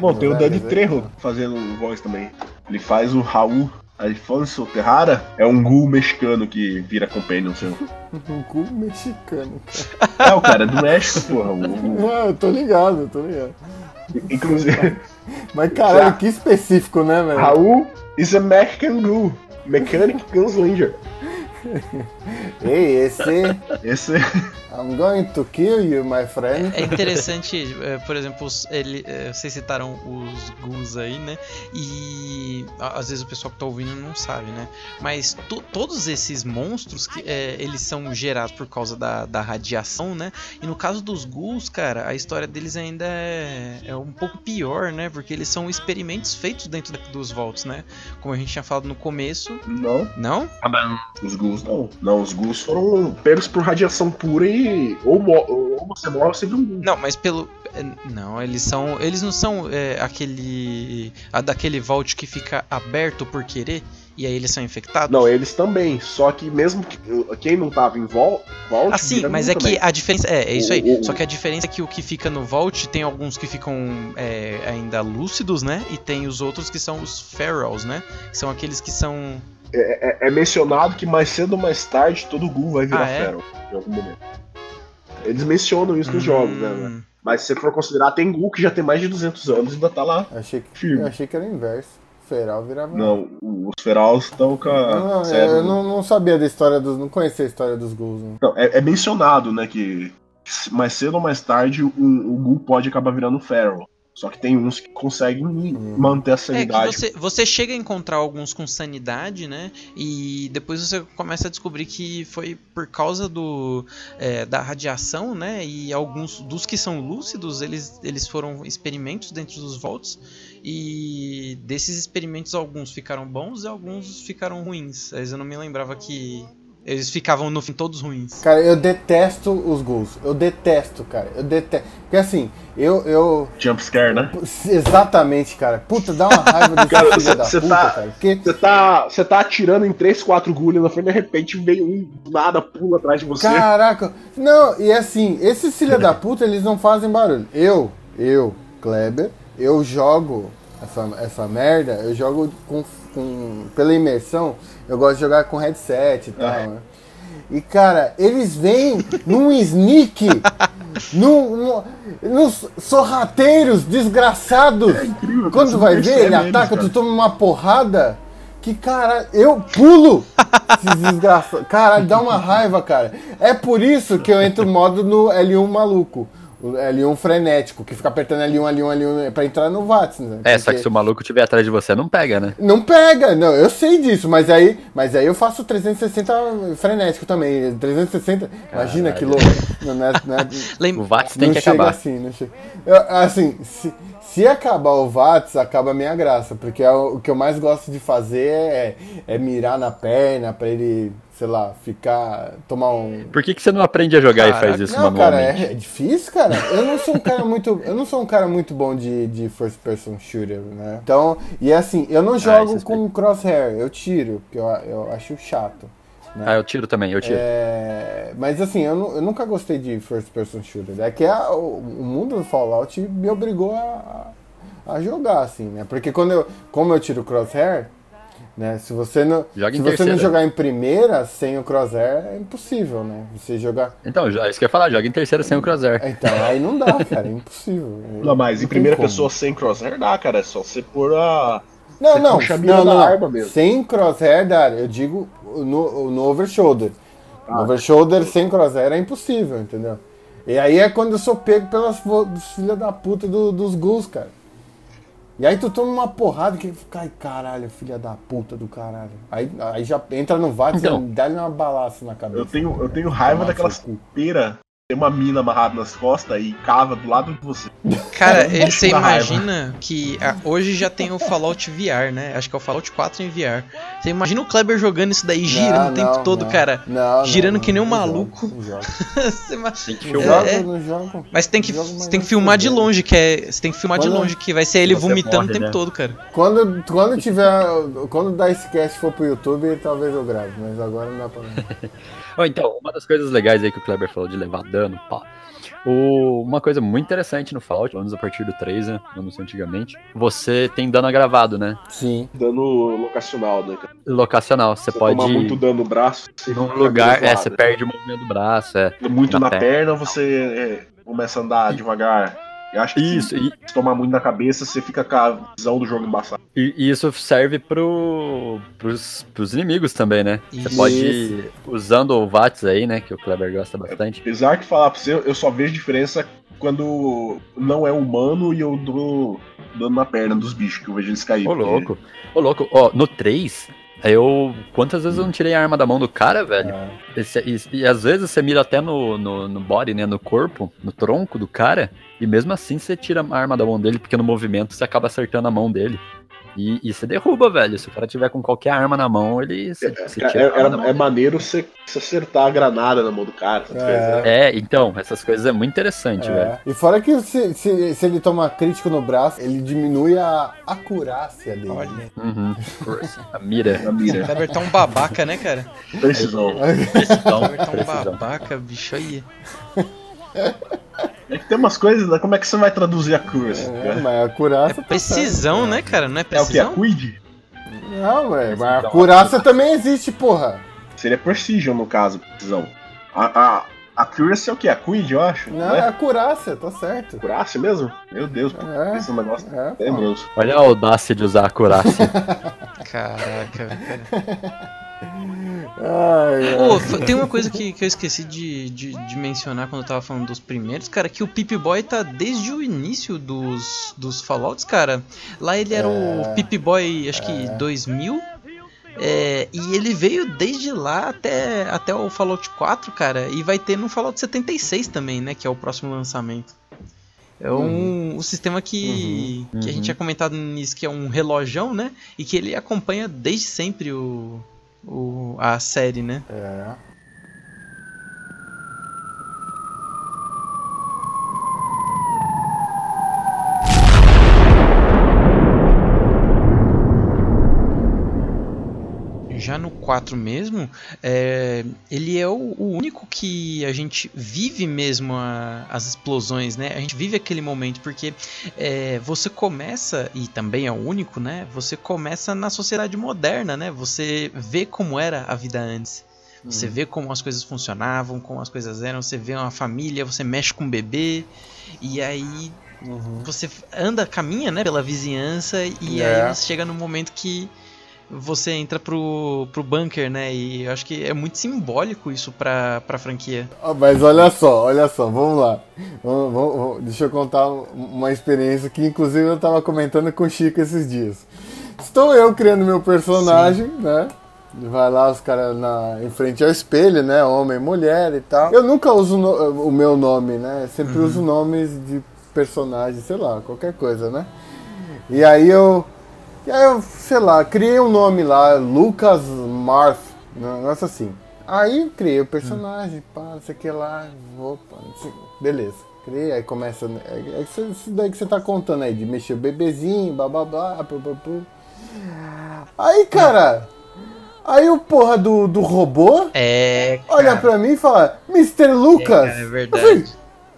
Bom, tem o mas é- Trejo fazendo voz também. Ele faz o Raul Alfonso Terrara, é um ghoul mexicano que vira companion seu. Um cu mexicano, É, o cara é do México, porra. O, o- cara. Ah, eu tô ligado, eu tô ligado. inclusive, Mas caralho, Já. que específico, né, velho? Raul is a Mexican ghoul. Mechanic Gunslinger. Ei, esse. Esse I'm going to kill you, my friend. É interessante, é, por exemplo, ele, é, vocês citaram os ghouls aí, né? E às vezes o pessoal que tá ouvindo não sabe, né? Mas to- todos esses monstros, que, é, eles são gerados por causa da, da radiação, né? E no caso dos ghouls, cara, a história deles ainda é, é um pouco pior, né? Porque eles são experimentos feitos dentro da- dos vaults, né? Como a gente tinha falado no começo. não. Não? Os ghouls não. Não, os ghouls foram pegos por radiação pura e. Ou, ou você morre ou você vira um ghoul. Não, mas pelo. é, Não, eles são. Eles não são é, aquele. A daquele vault que fica aberto por querer e aí eles são infectados? Não, eles também. Só que mesmo que quem não tava em vol Vault. Ah, sim, mas é que também. a diferença. É, é isso aí. O- o- Só que a diferença é que o que fica no Vault tem alguns que ficam é, ainda lúcidos, né? E tem os outros que são os Ferals, né? Que são aqueles que são. É, é mencionado que mais cedo ou mais tarde todo ghoul vai virar Ah, é? Feral em algum momento. Eles mencionam isso nos jogos, né? Hum, né? Mas se você for considerar, tem ghoul que já tem mais de 200 anos e ainda tá lá Achei que, firme. eu achei que era o inverso. Feral virava. Não, os Ferals estão com a. Não, sério, eu não, não sabia da história dos. Não conhecia a história dos ghouls. Não. Não, é, é mencionado, né, que mais cedo ou mais tarde o, o Ghoul pode acabar virando Feral. Só que tem uns que conseguem manter a É que sanidade. você, você chega a encontrar alguns com sanidade, né? E depois você começa a descobrir que foi por causa do, é, da radiação, né? E alguns dos que são lúcidos, eles, eles foram experimentos dentro dos vaults. E desses experimentos, alguns ficaram bons e alguns ficaram ruins. Mas eu não me lembrava que eles ficavam no fim todos ruins. Cara, eu detesto os ghouls. Eu detesto, cara. Eu detesto. Porque assim, eu. eu Jumpscare, né? exatamente, cara. Puta, dá uma raiva desse Cara, filho cê- da cê puta, tá- cara. Porque. Você tá, você tá atirando em 3, 4 Ghoul na frente, de repente vem um do nada, pula atrás de você. Caraca! Não, e assim, esses filha da puta, eles não fazem barulho. Eu, eu, Kleber, eu jogo essa, essa merda, eu jogo com, com. Pela imersão, eu gosto de jogar com headset e tal, É. né? E cara, eles vêm num sneak, num, num- nos sorrateiros desgraçados. incrível, Quando vai ver, percebe ele eles, ataca, cara. tu toma uma porrada. Que cara, eu pulo! Esses desgraçados. Caralho, dá uma raiva, cara. É por isso que eu entro no modo no L1 maluco. O L1 frenético, que fica apertando L1, L1, L1 pra entrar no VATS, né? É, só que se o maluco estiver atrás de você, não pega, né? Não pega, não, eu sei disso, mas aí, mas aí eu faço 360 frenético também. 360, imagina que louco. Não, não é- não é- O VATS tem que chega acabar. assim, não chega. Eu, assim, se, se acabar o VATS, acaba a minha graça, porque é o, o que eu mais gosto de fazer é, é mirar na perna pra ele, sei lá, ficar. tomar um. Por que, que você não aprende a jogar e faz isso Não, cara, manualmente? é, é difícil, cara. Eu não sou um cara muito, eu não sou um cara muito bom de, de first person shooter, né? Então, e assim, eu não jogo isso com crosshair, eu tiro, porque eu, eu acho chato. né? Ah, eu tiro também, eu tiro. É, mas assim, eu, eu nunca gostei de first person shooter. É que a- o, o mundo do Fallout me obrigou a, a jogar, assim, né? Porque quando eu, como eu tiro crosshair, né? Se você não, Joga em se você não jogar em primeira sem o crosshair, é impossível, né? Você jogar. Então, já, isso que eu ia falar, joga em terceira sem o crosshair. Então, aí não dá, cara, é impossível. Não, mas em tem primeira como. pessoa sem crosshair dá, cara. É só você pôr a. Não, Você não, puxa a mira não, não, não. arma mesmo. Sem crosshair, Dário, eu digo no, no overshoulder. Ah. No overshoulder sem crosshair é impossível, entendeu? E aí é quando eu sou pego pelas vo- dos filha da puta do- dos ghouls, cara. E aí tu toma uma porrada que fica, ai caralho, filha da puta do caralho. Aí, aí já entra no VATS Então. e dá-lhe uma balaça na cabeça. Eu tenho, eu tenho raiva daquelas cu. pera tem uma mina amarrada nas costas e cava do lado de você. Cara, Caramba, você dá raiva. imagina que ah, hoje já tem o Fallout VR, né? Acho que é o Fallout 4 em VR. Você imagina o Kleber jogando isso daí, girando Não, o tempo não, todo, não. cara. Girando não, que nem um maluco. Você Tem que É, filmar. é. jogo. Mas tem que, você tem que filmar de longe, que é. Você tem que filmar de Quando- longe, que vai ser ele vomitando morre, o tempo né? todo, cara. Quando, quando tiver. Quando dar esse cast for pro YouTube, talvez eu grave, mas agora não dá pra. Ó, então, uma das coisas legais aí que o Kleber falou de levar dano, pá. O- uma coisa muito interessante no Fallout, pelo menos a partir do 3, né? Não sei antigamente. Você tem dano agravado, né? Sim. Dano locacional, né? Locacional. Você Você pode. tomar muito dano no braço, você Num lugar, é, você perde o movimento do braço, é. Muito na na, perna. perna, você é, começa a andar devagar. Eu acho que Isso, se, e, tomar muito na cabeça, você fica com a visão do jogo embaçada. e- e isso serve pro, pros, pros inimigos também, né? Você Isso. pode ir usando o VATS aí, né? Que o Kleber gosta bastante. Apesar que falar pra você, eu só vejo diferença quando não é humano e eu dou dando na perna dos bichos, que eu vejo eles caírem. Ô, louco. Ô, louco. Ó, no 3, eu. Quantas vezes eu não tirei a arma da mão do cara, velho? Esse- e, e às vezes você mira até no, no, no body, né? No corpo, no tronco do cara. E mesmo assim você tira a arma da mão dele, porque no movimento você acaba acertando a mão dele. E, e você derruba, velho. Se o cara tiver com qualquer arma na mão, ele. Você É, a é- da mão é maneiro você, acertar a granada na mão do cara. essas coisas, né? É, então, essas coisas é muito interessante, velho. É. E fora que se, se, se ele toma crítico no braço, ele diminui a acurácia dele. Olha. Uhum. A mira. Na mira. O Kleber tá um babaca, né, cara? Precisão. Precisão. O Kleber tá um precisão. babaca, bicho aí. É que tem umas coisas, né? Como é que você vai traduzir a curse? É, mas a acurácia tá Precisão, né, cara? Não é É o que? A precisão? Quid? Não, velho, mas a acurácia também existe, porra. Seria precision no caso, precisão. A, a, a accuracy é o que? A quid, eu acho? Não, é acurácia, tá certo. Accuracy mesmo? Meu Deus, É. esse é um negócio É, pô. tenebroso. Olha a audácia de usar a acurácia. Caraca, cara. Ai, tem uma coisa que, que eu esqueci de, de, de mencionar quando eu tava falando dos primeiros, cara, que o Pip Boy tá desde o início dos, dos Fallouts, cara. Lá ele era o Pip Boy, acho que 2000. é, e ele veio desde lá até, até o Fallout 4, cara. E vai ter no Fallout 76 também, né? Que é o próximo lançamento. É um, um sistema que, que a gente tinha comentado no início, que é um relojão, né? E que ele acompanha desde sempre o, o, a série, né? É. Já no 4 mesmo, é, ele é o, o único que a gente vive mesmo a- as explosões, né? A gente vive aquele momento, porque é, você começa, e também é o único, né? Você começa na sociedade moderna, né? Você vê como era a vida antes. Você vê como as coisas funcionavam, como as coisas eram, você vê uma família, você mexe com um bebê, e aí você anda, caminha, né, pela vizinhança, e É. aí você chega no momento que você entra pro, pro bunker, né? E eu acho que é muito simbólico isso pra, pra franquia. Ó, Mas olha só, olha só, vamos lá. Vamos- vamos- vamos- deixa eu contar uma experiência que inclusive eu tava comentando com o Chico esses dias. Estou eu criando meu personagem, né? Vai lá os caras em frente ao espelho, né? Homem e mulher e tal. Eu nunca uso no- o meu nome, né? Sempre uso nomes de personagens, sei lá, qualquer coisa, né? E aí eu. E aí eu, sei lá, criei um nome lá, Lucas Marth, um negócio assim. Aí criei o personagem, pá, não sei o que lá, opa, não sei- beleza. Criei, aí começa. É, é isso daí que você tá contando aí, de mexer o bebezinho, blá blá blá, pu, pu, pu. Aí, cara, aí o porra do, do robô É. olha pra mim e fala, Mr. Lucas! É verdade.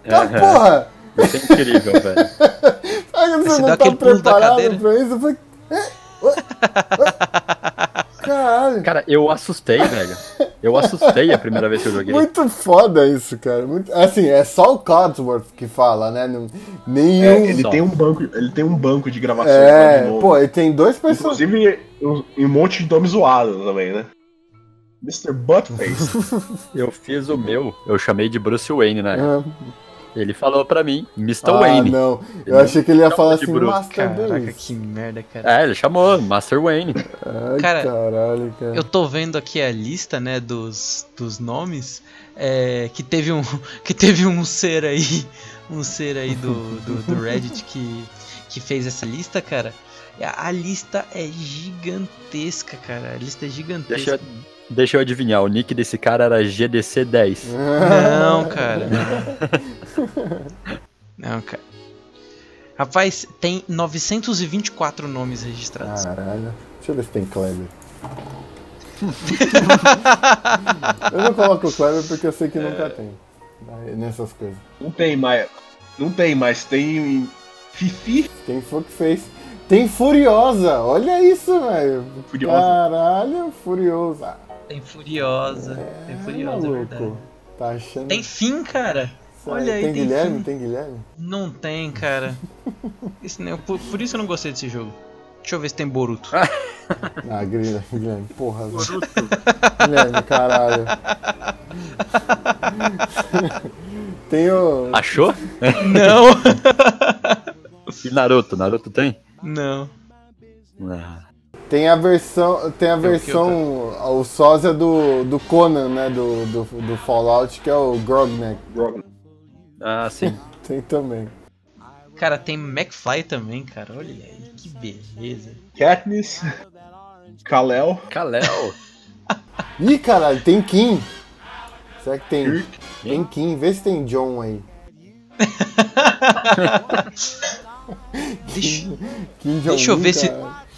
Tá, Aham. porra! Isso é incrível, velho. Aí você não tá preparado pra isso? Eu falei, "É? Ué? Ué?" Caralho, Cara, eu assustei, velho. Eu assustei a primeira vez que eu joguei. muito foda isso, cara. Muito... Assim, é só o Codsworth que fala, né? Não- Nenhum. É, ele Só. tem um banco, ele tem um banco de gravação. É, lá de novo. pô, ele tem dois personagens. Inclusive, um, um monte de nome zoado também, né? Mr. Buttface. Eu fiz o meu, eu chamei de Bruce Wayne, né? Ah, Ele falou pra mim, Mr. ah, Wayne. não. Eu achei que ele ia falar assim, Bruce. Master Caraca, Bruce. que merda, cara. É, ele chamou, Master Wayne. Ai, Cara, caralho, cara. Eu tô vendo aqui a lista, né, dos, dos nomes. é, que teve um que teve um ser aí, um ser aí do, do, do Reddit que, que fez essa lista, cara. A, a lista é gigantesca, cara. A lista é Deixa gigantesca. eu, deixa eu adivinhar, o nick desse cara era GDC10. Não, cara. Não, cara. Rapaz, tem 924 nomes registrados. Caralho. Deixa eu ver se tem Kleber. eu não coloco o Kleber porque eu sei que nunca tem. Aí, Nessas coisas. Não tem mais. Não tem, mas tem Fifi. Tem Fuckface. Tem Furiosa. Olha isso, velho. Furiosa. Caralho, Furiosa. Tem Furiosa. tem Furiosa, é verdade. maluco. Tá achando. Tem fim, cara. Olha aí, tem tem Guilherme? filme. Tem Guilherme? Não tem, cara. Esse por, por isso eu não gostei desse jogo. Deixa eu ver se tem Boruto. Ah, Guilherme, Guilherme. Porra. Guilherme, caralho. tem o. Achou? Não! E Naruto? Naruto tem? Não. Ah, Tem a versão. Tem a versão. O sósia do, do Conan, né? Do, do, do Fallout, que é o Grognek. Ah, sim. Tem também. Cara, tem McFly também, cara. Olha aí, que beleza. Katniss, Kalel, Kalel. Ih, caralho, tem Kim. Será que tem? Tem Kim. Vê se tem John aí. Deixa, Kim Jong Deixa eu ver se-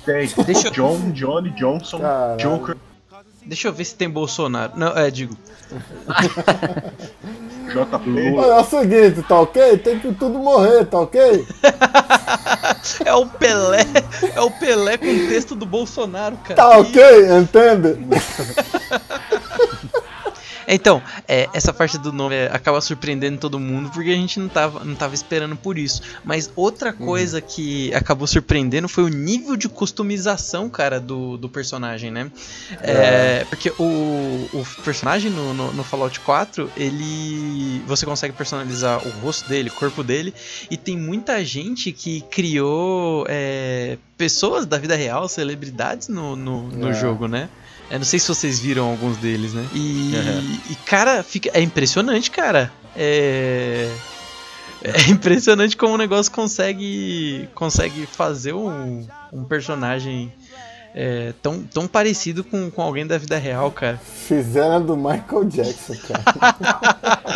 tem Deixa eu- John, Johnny, Johnson, Caralho. Joker, deixa eu ver se tem Bolsonaro. Não, é, digo. JP. Olha é o seguinte, tá ok? Tem que tudo morrer, tá ok? É o Pelé. É o Pelé com o texto do Bolsonaro, cara. Tá ok? Entende? Então, é, essa parte do nome é, acaba surpreendendo todo mundo porque a gente não tava, não tava esperando por isso. Mas outra coisa que acabou surpreendendo foi o nível de customização, cara, do, do personagem, né? É, porque o, o personagem no, no, no Fallout 4, ele. Você consegue personalizar o rosto dele, o corpo dele, e tem muita gente que criou é, pessoas da vida real, celebridades no, no, no É. jogo, né? Eu não sei se vocês viram alguns deles, né? E, Uhum. e, cara, fica, é impressionante, cara. É. É impressionante como o negócio consegue consegue fazer um, um personagem é, tão, tão parecido com, com alguém da vida real, cara. Fizeram a do Michael Jackson, cara.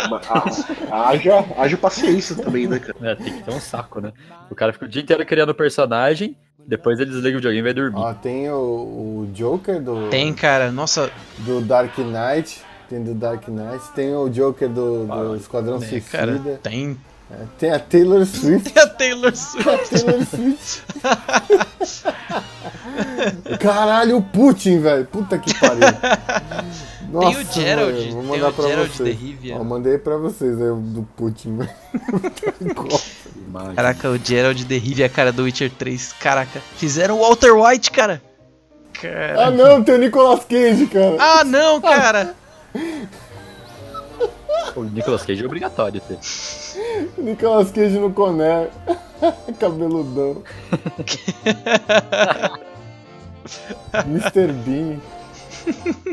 Haja, haja paciência também, né, cara? É, tem que ter um saco, né? O cara fica o dia inteiro criando personagem, depois ele desliga o videogame e vai dormir. Ó, tem o, o Joker do, Tem, cara. Nossa, do Dark Knight. Tem do Dark Knight. Tem o Joker do, do Esquadrão né, cara, Suicida. tem. É, Tem a Taylor Swift. Tem a Taylor Swift. Taylor Swift. Caralho, o Putin, velho. Puta que pariu. Tem o Gerald, vou tem mandar o pra Gerald vocês. de Rivia. Ó, mandei pra vocês aí o do Putin. Caraca, o Gerald de Rivia, cara, do Witcher 3. Caraca, fizeram o Walter White, cara. Cara. Ah não, tem o Nicolas Cage, cara. Ah, não, cara. O Nicolas Cage é obrigatório ter. Nicolas Cage no Coné. Cabeludão. Mr. Bean.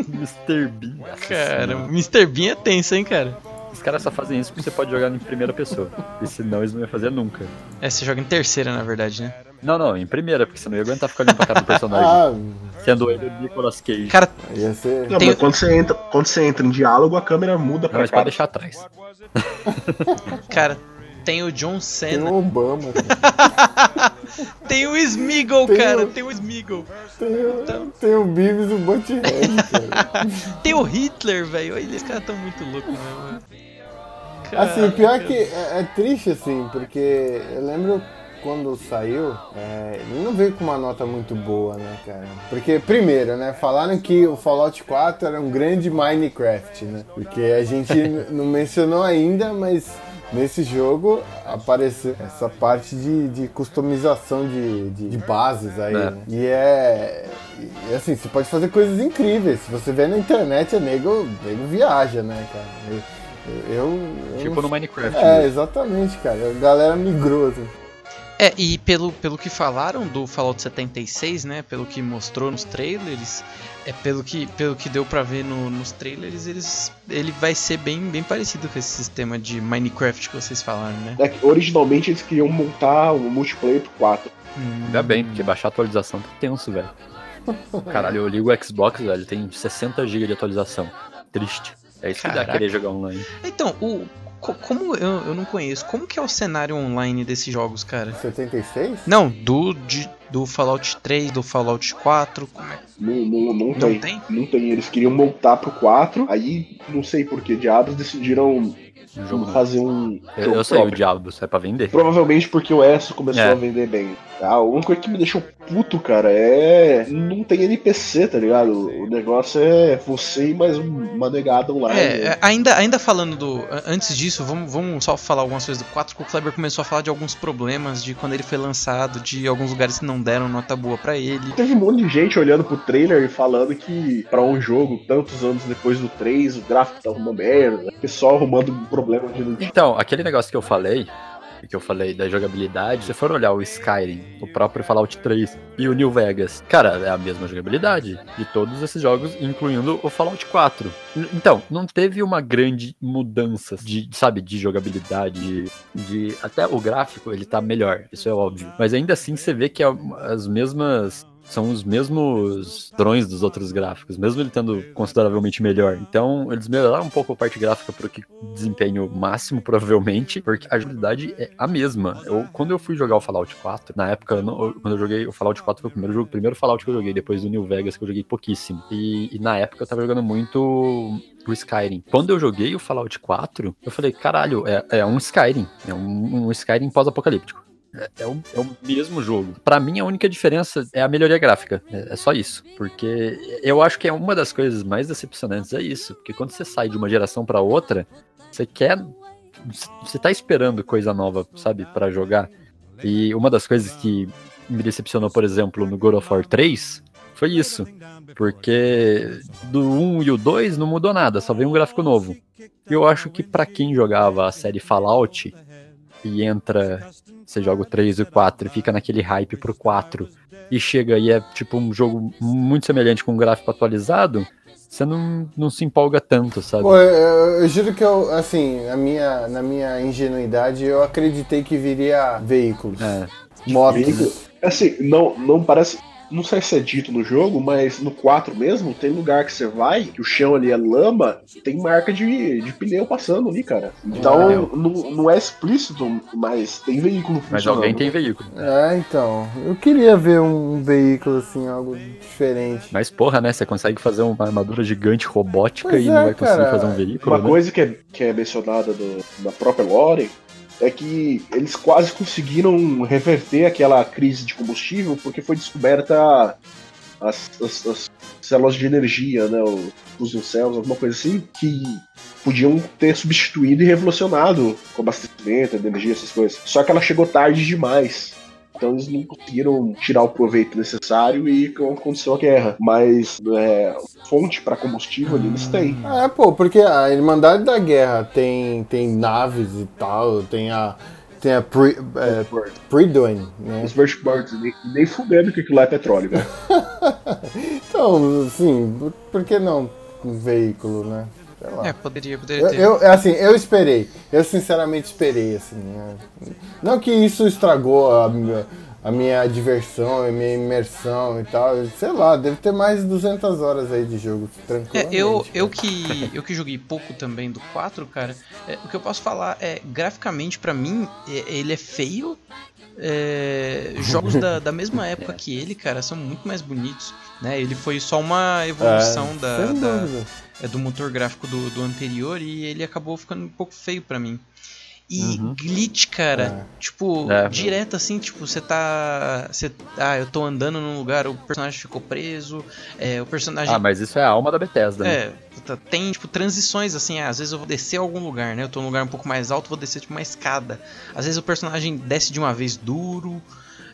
Mr. Bean. Cara. Mr. Bean é tenso, hein, cara. Os caras só fazem isso porque você pode jogar em primeira pessoa. E senão eles não iam fazer nunca. É, você joga em terceira, na verdade, né? Não, não, em primeira, porque você não ia aguentar ficar olhando pra cara do personagem. Ah, Sendo ele o Nicolas Cage. Cara, ia ser. Não, Tem- mas quando você, entra, quando você entra em diálogo, a câmera muda Não, pra mas cá. pode deixar atrás. cara, tem o John Tem Cena. o Obama, cara. Tem o Smeagol, Tem cara. o- Tem o Smeagol. Tem, o- tem o Beavis e o Butthead, cara. Tem o Hitler, velho. Esses caras tão muito loucos mesmo. Assim, Caraca. pior que é, é triste, assim, porque eu lembro quando saiu, é, ele não veio com uma nota muito boa, né, cara? Porque, primeiro, né, falaram que o Fallout 4 era um grande Minecraft, né? Porque a gente não mencionou ainda, mas nesse jogo apareceu essa parte de, de customização de, de, de bases aí, É. né? E é. E assim, você pode fazer coisas incríveis. Se você vê na internet, é nego, nego viaja, né, cara? Eu. eu, eu Tipo no Minecraft. é, exatamente, cara. A galera migrou. Assim. É, e pelo, pelo que falaram do Fallout 76, né? Pelo que mostrou nos trailers, é pelo que, pelo que deu pra ver no- nos trailers, eles, ele vai ser bem, bem parecido com esse sistema de Minecraft que vocês falaram, né? É que originalmente eles queriam montar um multiplayer pro 4. Hum, Ainda bem, porque baixar a atualização tá tenso, velho. Caralho, eu ligo o Xbox, velho, tem 60 GB de atualização. Triste. É isso que dá Caraca. querer jogar online. Então, o, co- como eu, eu não conheço, como que é o cenário online desses jogos, cara? 76? Não, do, de, do Fallout 3, do Fallout 4, como é? Não, não, não, Não tem. tem? Não tem. Eles queriam montar pro 4, aí não sei por que diabos decidiram jogo fazer um. Eu, jogo eu sei, o diabo, é pra vender. Provavelmente porque o ESO começou É. a vender bem. A única coisa que me deixou puto, cara, é. Não tem NPC, tá ligado? O negócio é você e mais um- uma negada online. É, né? ainda, ainda falando do. Antes disso, vamos, vamos só falar algumas coisas do 4, que o Kleber começou a falar de alguns problemas de quando ele foi lançado, de alguns lugares que não deram nota boa pra ele. Teve um monte de gente olhando pro trailer e falando que pra um jogo, tantos anos depois do 3, o gráfico tá uma merda. O pessoal arrumando um problema de Então, aquele negócio que eu falei, que eu falei da jogabilidade, se for olhar o Skyrim, o próprio Fallout 3 e o New Vegas, cara, é a mesma jogabilidade de todos esses jogos, incluindo o Fallout 4. N- Então, não teve uma grande mudança de, sabe, de jogabilidade, de até o gráfico ele tá melhor, isso é óbvio. Mas ainda assim você vê que é as mesmas são os mesmos padrões dos outros gráficos, mesmo ele tendo consideravelmente melhor. Então, eles melhoraram um pouco a parte gráfica para que desempenho máximo, provavelmente, porque a jogabilidade é a mesma. Eu, quando eu fui jogar o Fallout 4, na época, eu não- eu- quando eu joguei o Fallout 4 foi o primeiro jogo, primeiro Fallout que eu joguei, depois do New Vegas, que eu joguei pouquíssimo. E, e na época eu tava jogando muito o Skyrim. Quando eu joguei o Fallout 4, eu falei, caralho, é, é um Skyrim. É um, um Skyrim pós-apocalíptico. É, é o, é o mesmo jogo. Pra mim, a única diferença é a melhoria gráfica. É, é só isso. Porque eu acho que é uma das coisas mais decepcionantes é isso. Porque quando você sai de uma geração pra outra, você quer. Você tá esperando coisa nova, sabe, Pra jogar. E uma das coisas que me decepcionou, por exemplo, no God of War 3 foi isso. Porque do 1 e o 2 não mudou nada, só veio um gráfico novo. E eu acho que pra quem jogava a série Fallout e entra, você joga o 3 e o 4 e fica naquele hype pro 4 e chega e é tipo um jogo muito semelhante com um gráfico atualizado, você não, não se empolga tanto, sabe? Pô, eu, eu- eu juro que eu, assim, a minha, na minha ingenuidade, eu acreditei que viria veículos, É. motos. Veículo. Assim, não, não parece. Não sei se é dito no jogo, mas no 4 mesmo, tem lugar que você vai, que o chão ali é lama, e tem marca de, de pneu passando ali, cara. Então, Valeu. não, não é explícito, mas tem veículo Mas funcionando. alguém tem veículo. É, então. Eu queria ver um veículo assim, algo diferente. Mas porra, né? Você consegue fazer uma armadura gigante robótica Pois e é, não vai conseguir cara. fazer um veículo, Uma né? coisa que é, que é mencionada do- da própria Lore é que eles quase conseguiram reverter aquela crise de combustível porque foi descoberta as, as- as células de energia, né? Os cells, alguma coisa assim, que podiam ter substituído e revolucionado o abastecimento, a energia, essas coisas. Só que ela chegou tarde demais. Então eles não conseguiram tirar o proveito necessário e aconteceu a guerra. Mas é, fonte para combustível ali eles têm. É, pô, porque a Irmandade da Guerra tem, tem naves e tal, tem a. Tem a Pre, é, Predoin, né? Os Vertibirds, nem, nem fudendo que aquilo lá é petróleo, velho. Então, assim, por- por que não um veículo, né? É, poderia, poderia Eu, ter. eu, assim, eu esperei. Eu sinceramente esperei, assim. né? Não que isso estragou a, minha- a minha diversão, a minha imersão e tal. Sei lá, deve ter mais de 200 horas aí de jogo, É, tranquilamente. eu, eu, que, eu que joguei pouco também do 4, cara, é, o que eu posso falar é, graficamente, pra mim, é- ele é feio. É, jogos da, da mesma época que ele, cara, são muito mais bonitos. Né? Ele foi só uma evolução da, É, da- dúvida. é, do motor gráfico do, do anterior e ele acabou ficando um pouco feio pra mim. E Uhum. glitch, cara, tipo, É. direto assim, tipo, você tá. Você, ah, eu tô andando num lugar, o personagem ficou preso, é, o personagem Ah, mas isso é a alma da Bethesda, né? é, tá- tem tipo transições assim, ah, às vezes eu vou descer a algum lugar, né? Eu tô num lugar um pouco mais alto, vou descer tipo uma escada. Às vezes o personagem desce de uma vez duro,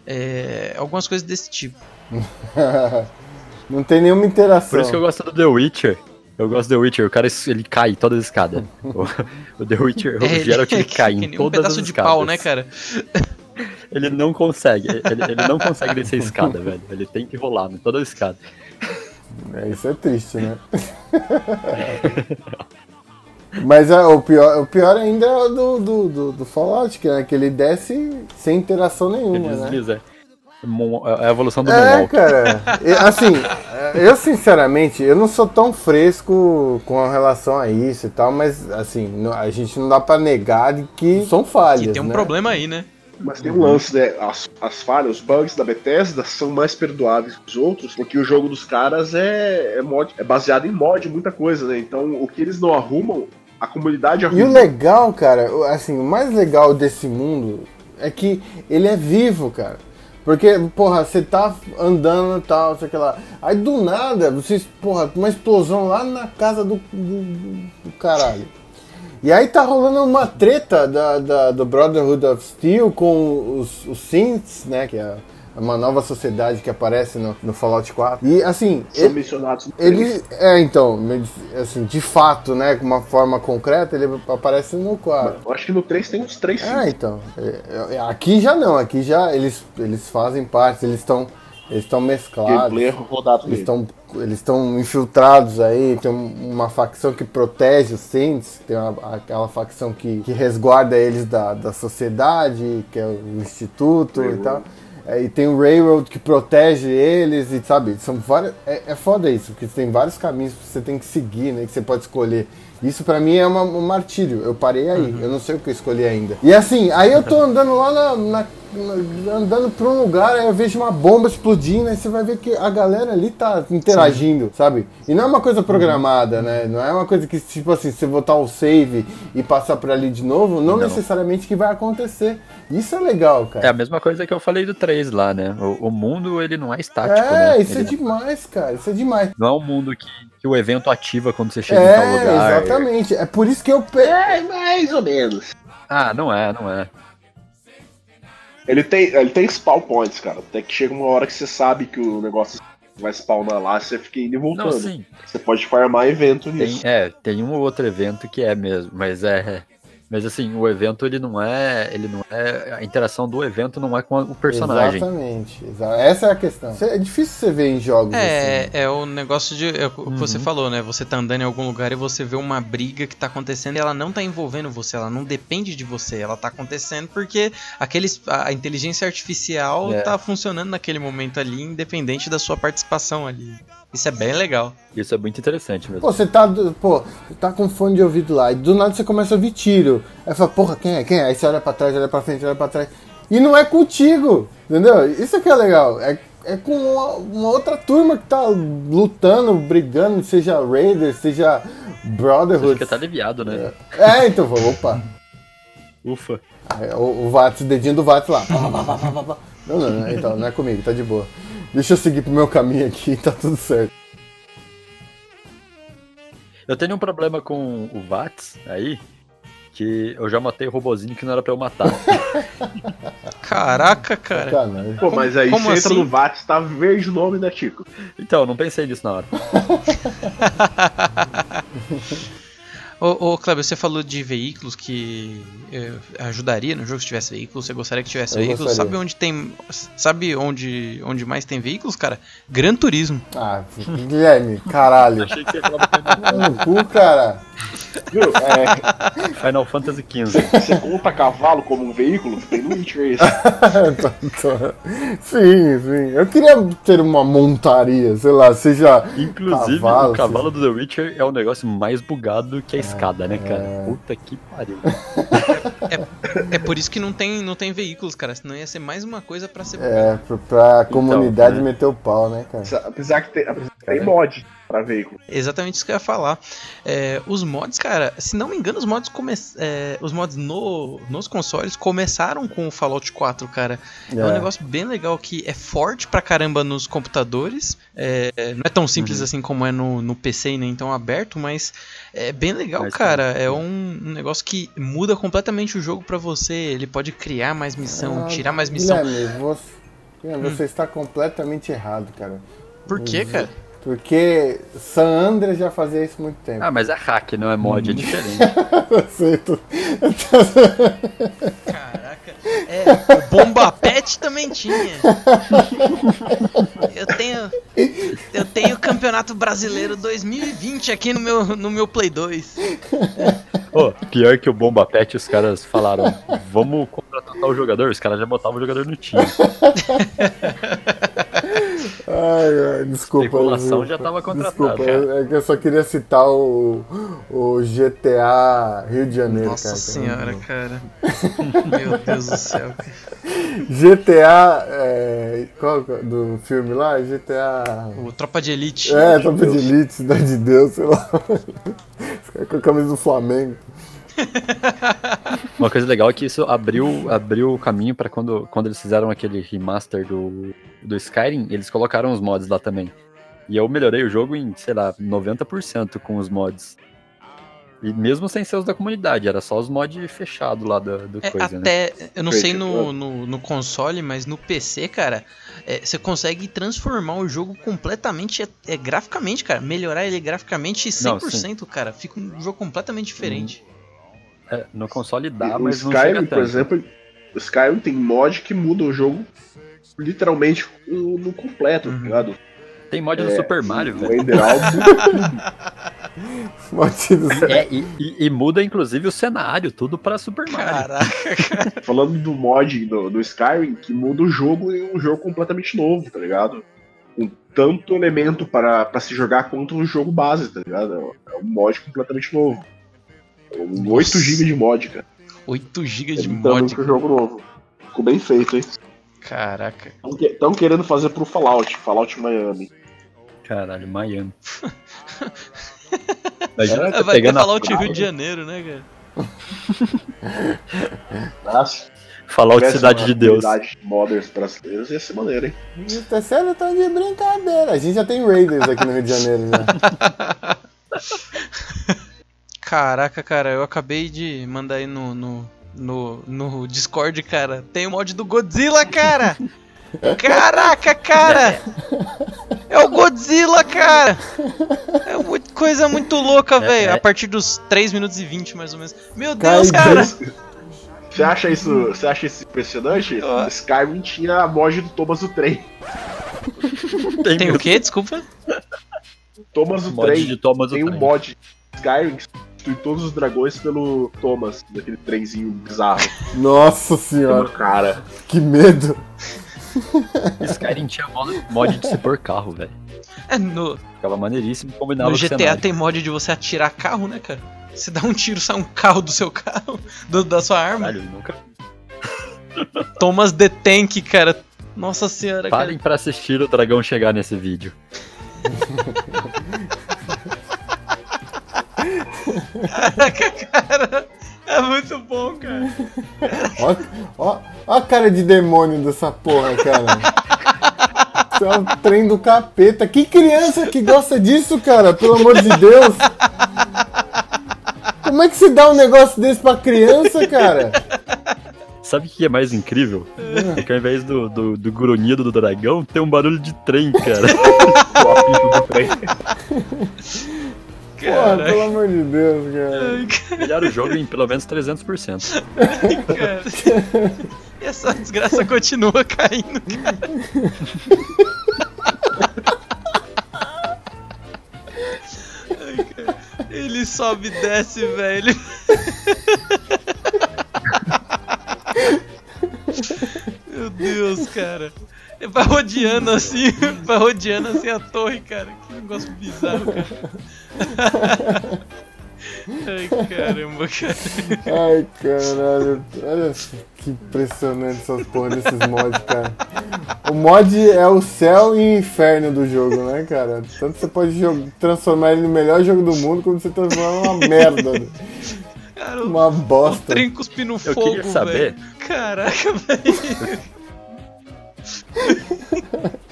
é, algumas coisas desse tipo. Não tem nenhuma interação. Por isso que eu gosto do The Witcher. Eu gosto do The Witcher, o cara ele cai todas as escadas. o, o The Witcher, o É, Geralt ele cai em um todas pedaço as de escadas. pau, né, cara? Ele não consegue, ele, ele não consegue descer a escada, velho. Ele tem que rolar em toda a escada. É, isso é triste, né? Mas é, o, pior, o pior ainda é o do, do, do, do Fallout, que, é que ele desce sem interação nenhuma, Ele né? desliza. Mon- É a evolução do É, Moonwalk. cara. E, assim, eu sinceramente, eu não sou tão fresco com relação a isso e tal, mas assim, não- a gente não dá pra negar de que são falhas. Que tem um né? problema aí, né? Mas tem um lance, né? As, as falhas, os bugs da Bethesda são mais perdoáveis que os outros, porque o jogo dos caras é, é, mod, é baseado em mod, muita coisa, né? Então o que eles não arrumam, a comunidade E arruma. o legal, cara, o- assim, o mais legal desse mundo é que ele é vivo, cara. Porque, porra, você tá andando e tal, sei lá. Aí do nada, vocês, porra, uma explosão lá na casa do, do, do caralho. E aí tá rolando uma treta da, da- do Brotherhood of Steel com os, os Synths, né? Que é uma nova sociedade que aparece no, no Fallout 4. E assim, São ele, mencionados ele é então, assim, de fato, né, com uma forma concreta, ele aparece no 4. Eu acho que no 3 tem uns 3 É, então. é, é, aqui já não, aqui já eles, eles fazem parte, eles estão eles estão mesclados. Eles estão eles estão infiltrados aí, tem um- uma facção que protege os Saints, tem uma- aquela facção que, que resguarda eles da, da sociedade, que é o Instituto e tal. É, e tem o Railroad que protege eles, e sabe, são vários. É, é foda isso, porque tem vários caminhos que você tem que seguir, né? Que você pode escolher. Isso pra mim é uma- um martírio. Eu parei aí, eu não sei o que eu escolhi ainda. E assim, aí eu tô andando lá na. na- na- andando pra um lugar, aí eu vejo uma bomba explodindo, aí você vai ver que a galera ali tá interagindo, sabe? E não é uma coisa programada, né? Não é uma coisa que, tipo assim, você botar o save e passar por ali de novo, não, Não. necessariamente que vai acontecer. Isso é legal, cara. É a mesma coisa que eu falei do 3 lá, né? O, o mundo, ele não é estático, É, né? isso é Ele demais, cara. Isso é demais. Não é um mundo que, que o evento ativa quando você chega em tal É, lugar. exatamente. É por isso que eu. Pe... É, mais ou menos. Ah, não é, não é. Ele tem, ele tem spawn points, cara. Até que chega uma hora que você sabe que o negócio vai spawnar lá, você fica indo e Não, voltando. sim. Você pode farmar evento Tem, nisso. é, tem um ou outro evento que é mesmo, mas é. Mas assim, o evento ele não é. Ele não é. A interação do evento não é com o personagem. Exatamente. exa- Essa é a questão. É difícil você ver em jogos É, assim. é o negócio de. É o que você falou, né? Você tá andando em algum lugar e você vê uma briga que tá acontecendo e ela não tá envolvendo você, ela não depende de você. Ela tá acontecendo porque aqueles, a a inteligência artificial É. tá funcionando naquele momento ali, independente da sua participação ali. Isso é bem legal. Isso é muito interessante mesmo. Pô, você tá, pô, você tá com fone de ouvido lá, e do nada você começa a ouvir tiro. Aí fala, porra, quem é? Quem é? Aí você olha pra trás, olha pra frente, olha pra trás. E não é contigo, entendeu? Isso que é legal. É, é com uma, uma outra turma que tá lutando, brigando, seja Raiders, seja Você Brotherhood. fica até aliviado, né? É, então, fala, opa. Ufa. Aí, O, o Vats, o dedinho do Vats lá. Não, não, não, então, não é comigo, tá de boa. Deixa eu seguir pro meu caminho aqui, tá tudo certo. Eu tenho um problema com o VATS aí, que eu já matei o robozinho que não era pra eu matar. Caraca, cara. Pô, mas aí como você entra assim? no VAT, tá verde o nome da Tico. então, eu não pensei nisso na hora. Ô, ô Kleber, você falou de veículos que eh, ajudaria no jogo se tivesse veículos. Você gostaria que tivesse Eu veículos? gostaria. Sabe onde tem. Sabe onde, onde mais tem veículos, cara? Gran Turismo. Ah, Guilherme, caralho. Achei que você ia falar No cu, cara. Viu? É, Final Fantasy XV. você conta cavalo como um veículo? Tem no Witcher sim, sim. Eu queria ter uma montaria, sei lá, seja. Inclusive, Cavalo, o cavalo do The Witcher é o negócio mais bugado que a escada, né, cara? é. Puta que pariu. É por isso que não tem, não tem veículos, cara. Senão ia ser mais uma coisa pra ser. É, pra, pra comunidade né? meter o pau, né, cara? Apesar que tem, apesar que tem mod pra veículo. Exatamente isso que eu ia falar. É, os mods, cara, se não me engano, os mods, come... é, os mods no... nos consoles começaram com o Fallout 4, cara. É. um É. negócio bem legal que é forte pra caramba nos computadores. É, não é tão simples assim como é no, no PC e nem tão aberto, mas é bem legal, Mas cara. É um, um negócio que muda completamente o jogo pra você. Ele pode criar mais missão, Ah, tirar mais missão. Guilherme, você, Guilherme, você está completamente errado, cara. Por quê, cara? Porque San Andreas já fazia isso há muito tempo. Ah, mas é hack, não é mod, é diferente. Eu sei, tô- Caraca. É, o Bomba Pet também tinha. Eu tenho. Eu tenho o Campeonato Brasileiro 2020 aqui no meu, no meu Play 2. Pô, pior que o Bomba Pet, os caras falaram, vamos contratar o jogador, os caras já botavam o jogador no time. Ai, ai, desculpa. Especulação viu? já tava contratada, Desculpa, cara. é que eu só queria citar o, o GTA Rio de Janeiro, Nossa cara. senhora, cara. Meu Deus do céu. GTA. É, qual é do filme lá? GTA. O Tropa de Elite. É, Tropa de Elite, Cidade de Deus, sei lá. Os caras com a camisa do Flamengo. Uma coisa legal é que isso abriu, abriu o caminho pra quando, quando eles fizeram aquele remaster do, do Skyrim, eles colocaram os mods lá também. E eu melhorei o jogo em, sei lá, 90% com os mods. E mesmo sem ser os da comunidade, era só os mods fechados lá do, do É, coisa, né? até, eu não sei no, no, no console, mas no PC, cara, é, você consegue transformar o jogo completamente, é, é, graficamente, cara, melhorar ele graficamente 100%, cara, fica um jogo completamente diferente. É, no console dá, o mas não Skyrim, tanto. por exemplo, o Skyrim tem mod que muda o jogo literalmente no, completo, Uhum. tá ligado? Tem mod do É, Super Mario, O velho. É, e, e- e muda inclusive o cenário, tudo pra Super Mario. Caraca, Falando do mod do, do Skyrim, que muda o jogo em um jogo completamente novo, tá ligado? Com tanto elemento para para se jogar quanto o jogo base, tá ligado? É um mod completamente novo. É Um Nossa. 8 GB de mod, cara. 8 GB de mod, pro jogo novo. Ficou bem feito, hein? caraca. Estão querendo fazer pro Fallout, Fallout Miami. Caralho, Miami. Imagina É, você Vai ter Fallout praia. Rio de Janeiro, né, cara? Nossa, Fallout Cidade de Deus. modders brasileiros ia ser maneiro, hein? Tá sério, tá de brincadeira. A gente já tem Raiders aqui no Rio de Janeiro já. Caraca, cara, eu acabei de mandar aí no, no, no, no Discord, cara. Tem o mod do Godzilla, cara! Caraca, cara! É o Godzilla, cara! É muito- coisa muito louca, velho. é. A partir dos 3 minutos e 20, mais ou menos. Meu Cai Deus, cara! Você acha isso, você acha isso impressionante? Ah. Skyrim tinha a mod do Thomas o Trem. Tem o quê? Desculpa? Thomas o mod Trem de Thomas tem o um mod Skyrim substitui todos os dragões pelo Thomas, daquele trenzinho bizarro. Nossa senhora, cara. que medo. Skyrim tinha mod- mod de se pôr carro, velho. É, no, Ficava maneiríssimo e combinava no com o GTA cenário. tem mod de você atirar carro, né, cara? Você dá um tiro, sai um carro do seu carro, do- da sua arma. Caralho, nunca... Thomas the Tank, cara. Nossa senhora, cara. Parem pra assistir o dragão chegar nesse vídeo. Caraca, cara. É muito bom, cara. Ó, ó, ó a cara de demônio dessa porra, cara. Isso é um trem do capeta. Que criança que gosta disso, cara? Pelo amor de Deus. Como é que se dá um negócio desse pra criança, cara? Sabe o que é mais incrível? É que ao invés do, do, do grunhido do dragão, tem um barulho de trem, cara. O apito do trem. Porra, pelo amor de Deus, cara. Melhoraram o jogo em pelo menos 300%. cara. E essa desgraça continua caindo, cara. Ai, cara. Ele sobe e desce, velho. Meu Deus, cara. Ele vai rodeando assim, vai rodeando assim a torre, cara. Que negócio bizarro, cara. Ai, caramba, cara. Ai, caralho. Olha que impressionante essas porra desses mods, cara. O mod é o céu e o inferno do jogo, né, cara? Tanto você pode transformar ele no melhor jogo do mundo, como você transformar uma merda. né? Cara, o, Uma o bosta. trem cuspindo Eu fogo, queria saber. velho. Caraca, velho.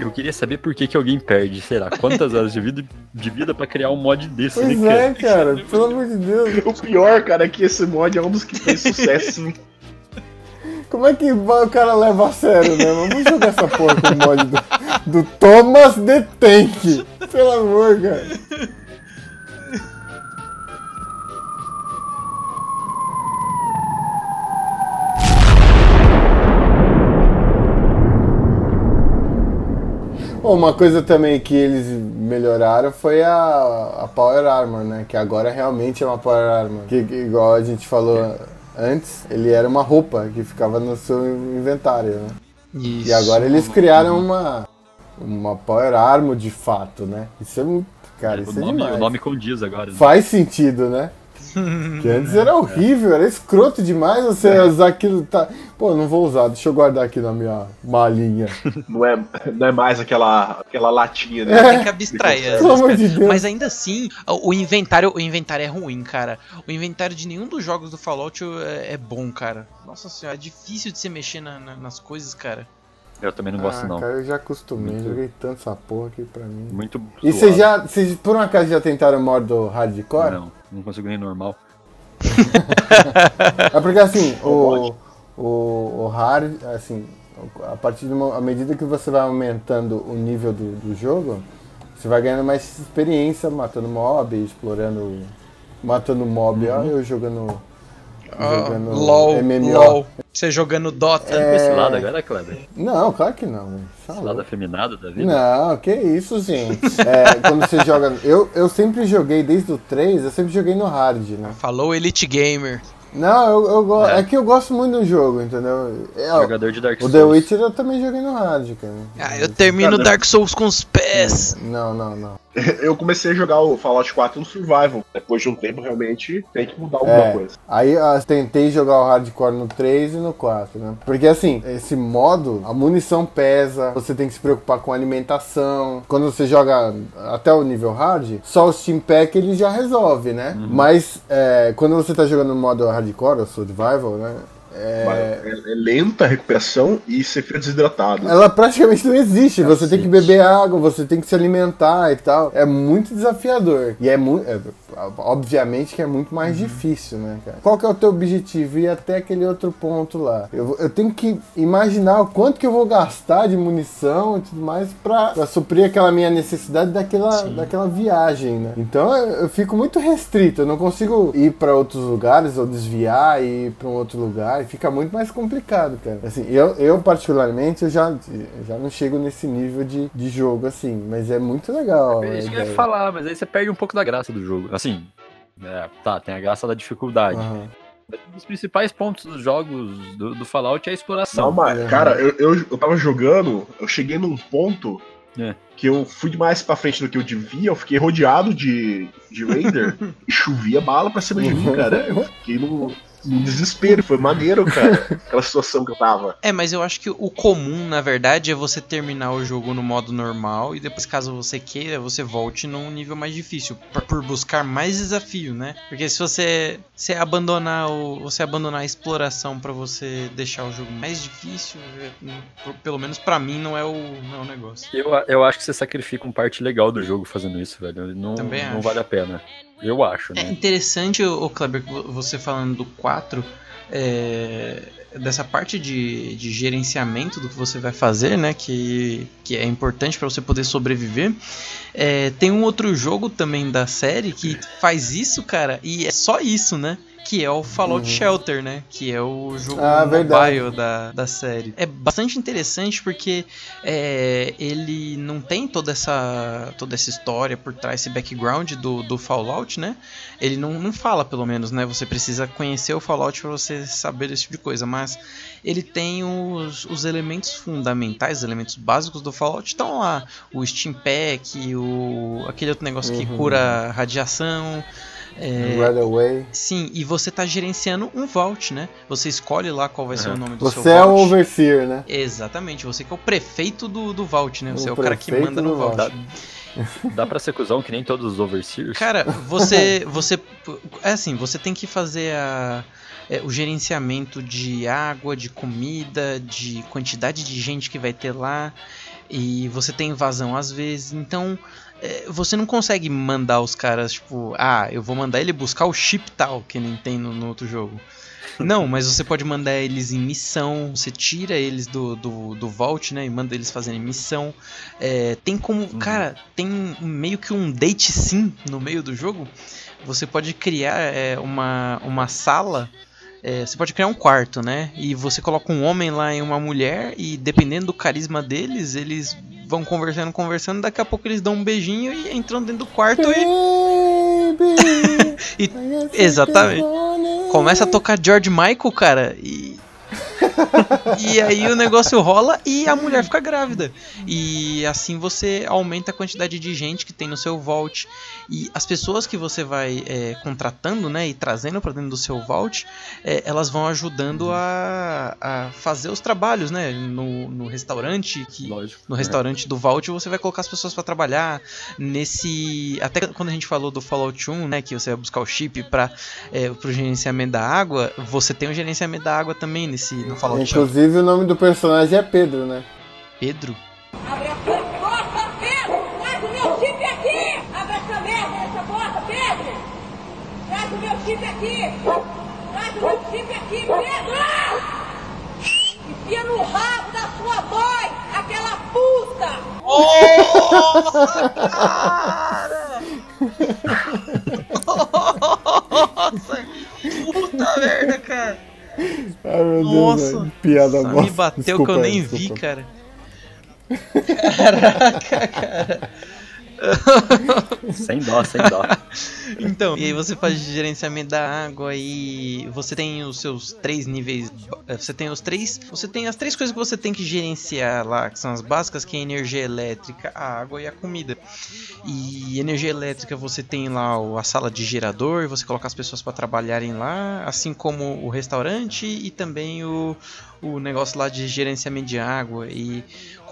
Eu queria saber por que, que alguém perde, sei lá, quantas horas de vida, de vida pra criar um mod desse, Pois né, é, cara? cara. Pelo amor de Deus. O pior, cara, é que esse mod é um dos que fez sucesso. Como é que o cara leva a sério, né? Vamos jogar essa porra com o mod do, do Thomas The Tank. Pelo amor, cara. Uma coisa também que eles melhoraram foi a, a Power Armor, né? Que agora realmente é uma Power Armor. Que, que, igual a gente falou antes, ele era uma roupa que ficava no seu inventário, né? Isso. E agora eles criaram uma, uma Power Armor de fato, né? Isso é muito. Cara, o, isso é nome, demais. o nome condiz agora. né? Faz sentido, né? Que antes era horrível, era escroto demais você usar aquilo. Tá... Pô, não vou usar, deixa eu guardar aqui na minha malinha. Não é, não é mais aquela, aquela latinha, né? Tem que abstrair. Pelo amor de Deus. Mas ainda assim, o inventário, o inventário é ruim, cara. O inventário de nenhum dos jogos do Fallout é, é bom, cara. Nossa senhora, é difícil de se mexer na- na- nas coisas, cara. Eu também não gosto, ah, não. cara, eu já acostumei, Muito. joguei tanto essa porra aqui pra mim. Muito. E vocês já, vocês por um acaso já tentaram o modo hardcore? Não, não consigo nem normal. É porque assim, o, o, o hard, assim, a partir de uma, à medida que você vai aumentando o nível do, do jogo, você vai ganhando mais experiência matando mob, explorando, matando mob, ó, eu jogando, jogando LOL, MMO. LOL. Você jogando Dota. Com esse lado agora, Kleber? Não, claro que não. Esse lado afeminado da vida? Não, que isso, gente. É, quando você joga. Eu, eu sempre joguei desde o 3, eu sempre joguei no hard, né? Falou Elite Gamer. Não, eu, eu go- É. é. que eu gosto muito do jogo, entendeu? É, Jogador de Dark o Souls. The Witcher eu também joguei no hard, cara. Ah, eu termino Cara, Dark Souls com os pés. Não, não, não. Eu comecei a jogar o Fallout 4 no Survival. Depois de um tempo, realmente, tem que mudar alguma É. coisa. Aí eu tentei jogar o hardcore no 3 e no 4, né? Porque assim, esse modo, a munição pesa, você tem que se preocupar com a alimentação. Quando você joga até o nível hard, só o Steam Pack ele já resolve, né? Mas é, quando você tá jogando no modo hardcore, ou survival, né? É, É, é lenta a recuperação e você fica desidratado. Ela praticamente não existe. Você tem que beber água, você tem que se alimentar e tal. É muito desafiador. E é muito. Obviamente que é muito mais difícil, né, cara? Qual que é o teu objetivo? Ir até aquele outro ponto lá. Eu, eu tenho que imaginar o quanto que eu vou gastar de munição e tudo mais pra, pra suprir aquela minha necessidade daquela, daquela viagem, né? Então eu, eu fico muito restrito. Eu não consigo ir pra outros lugares ou desviar e ir pra um outro lugar. E fica muito mais complicado, cara. Assim, eu, eu particularmente, eu já, eu já não chego nesse nível de, de jogo, assim. Mas é muito legal. É isso que eu ideia. ia falar, mas aí você perde um pouco da graça do jogo. Assim, é, tá, tem a graça da dificuldade. Mas Um dos principais pontos dos jogos do, do Fallout é a exploração. Não, mas, Uhum. cara, eu, eu, eu tava jogando, eu cheguei num ponto É. que eu fui mais pra frente do que eu devia, eu fiquei rodeado de, de Raider e chovia bala pra cima de mim, cara. Eu fiquei no, no desespero, foi maneiro, cara, aquela situação que eu tava. É, mas eu acho que o comum, na verdade, é você terminar o jogo no modo normal e depois, caso você queira, você volte num nível mais difícil, por, por buscar mais desafio, né? Porque se você, se abandonar o, você abandonar a exploração pra você deixar o jogo mais difícil, é, pelo menos pra mim não é o, não é o negócio. Eu, eu acho que você sacrifica uma parte legal do jogo fazendo isso, velho. Não, Também não acho. vale a pena. Eu acho, É né? interessante, o Kleber, você falando do 4, é, dessa parte de, de gerenciamento do que você vai fazer, né? Que, que é importante para você poder sobreviver. É, tem um outro jogo também da série que faz isso, cara, e é só isso, né? Que é o Fallout Shelter, né? Que é o jogo Ah, verdade. mobile da, da série. É bastante interessante porque é, ele não tem toda essa, toda essa história por trás, esse background do, do Fallout, né? Ele não, não fala, pelo menos, né? Você precisa conhecer o Fallout para você saber desse tipo de coisa, mas ele tem os, os elementos fundamentais, os elementos básicos do Fallout estão lá. O Steam Pack, o, aquele outro negócio que Uhum. cura radiação. É, Right away. Sim, e você tá gerenciando um vault, né? Você escolhe lá qual vai ser o nome do seu Você é o vault. overseer, né? Exatamente, você que é o prefeito do, do vault, né? Você O é o cara que manda no vault. vault. Dá pra ser cuzão que nem todos os overseers? Cara, você. você. É assim, você tem que fazer a. é, o gerenciamento de água, de comida, de quantidade de gente que vai ter lá. E você tem invasão às vezes. Então. É, Você não consegue mandar os caras, tipo, ah, eu vou mandar ele buscar o chip tal, que nem tem no, no outro jogo. Não, mas você pode mandar eles em missão, você tira eles do, do, do Vault, né? E manda eles fazerem missão. É, tem como. Cara, tem meio que um date sim no meio do jogo. Você pode criar é, uma, uma sala. é, você pode criar um quarto, né? E você coloca um homem lá e uma mulher. E dependendo do carisma deles, eles vão conversando, conversando. Daqui a pouco eles dão um beijinho e entram dentro do quarto e. Baby, E exatamente. Começa a tocar George Michael, cara, e. e aí o negócio rola e a mulher fica grávida. E assim você aumenta a quantidade de gente que tem no seu vault. E as pessoas que você vai é, contratando, né, e trazendo para dentro do seu vault, é, elas vão ajudando a, a fazer os trabalhos, né, no, no restaurante. Que, Lógico. no restaurante do vault você vai colocar as pessoas para trabalhar nesse até quando a gente falou do Fallout 1 né que você vai buscar o chip para é, pro gerenciamento da água você tem o gerenciamento da água também nesse no Fallout 1 Inclusive o nome do personagem é Pedro, né? Pedro Abre a sua porta, Pedro! Traz o meu chip aqui! Abre essa merda dessa porta, Pedro! Traz o meu chip aqui! Traz o meu chip aqui, Pedro! Enfia no rabo da sua mãe, aquela puta! Nossa! Puta merda, cara! Ai meu Nossa! Deus, piada Só bosta. me bateu Desculpa que eu aí, nem vi, cara. Caraca, cara. Sem dó, sem dó. Então, e aí você faz gerenciamento da água e você tem os seus três níveis. eh, Você tem os três. Você tem as três coisas que você tem que gerenciar lá, que são as básicas, que é a energia elétrica, a água e a comida. E energia elétrica você tem lá o- a sala de gerador, você coloca as pessoas para trabalharem lá, assim como o restaurante e também o, o negócio lá de gerenciamento de água. E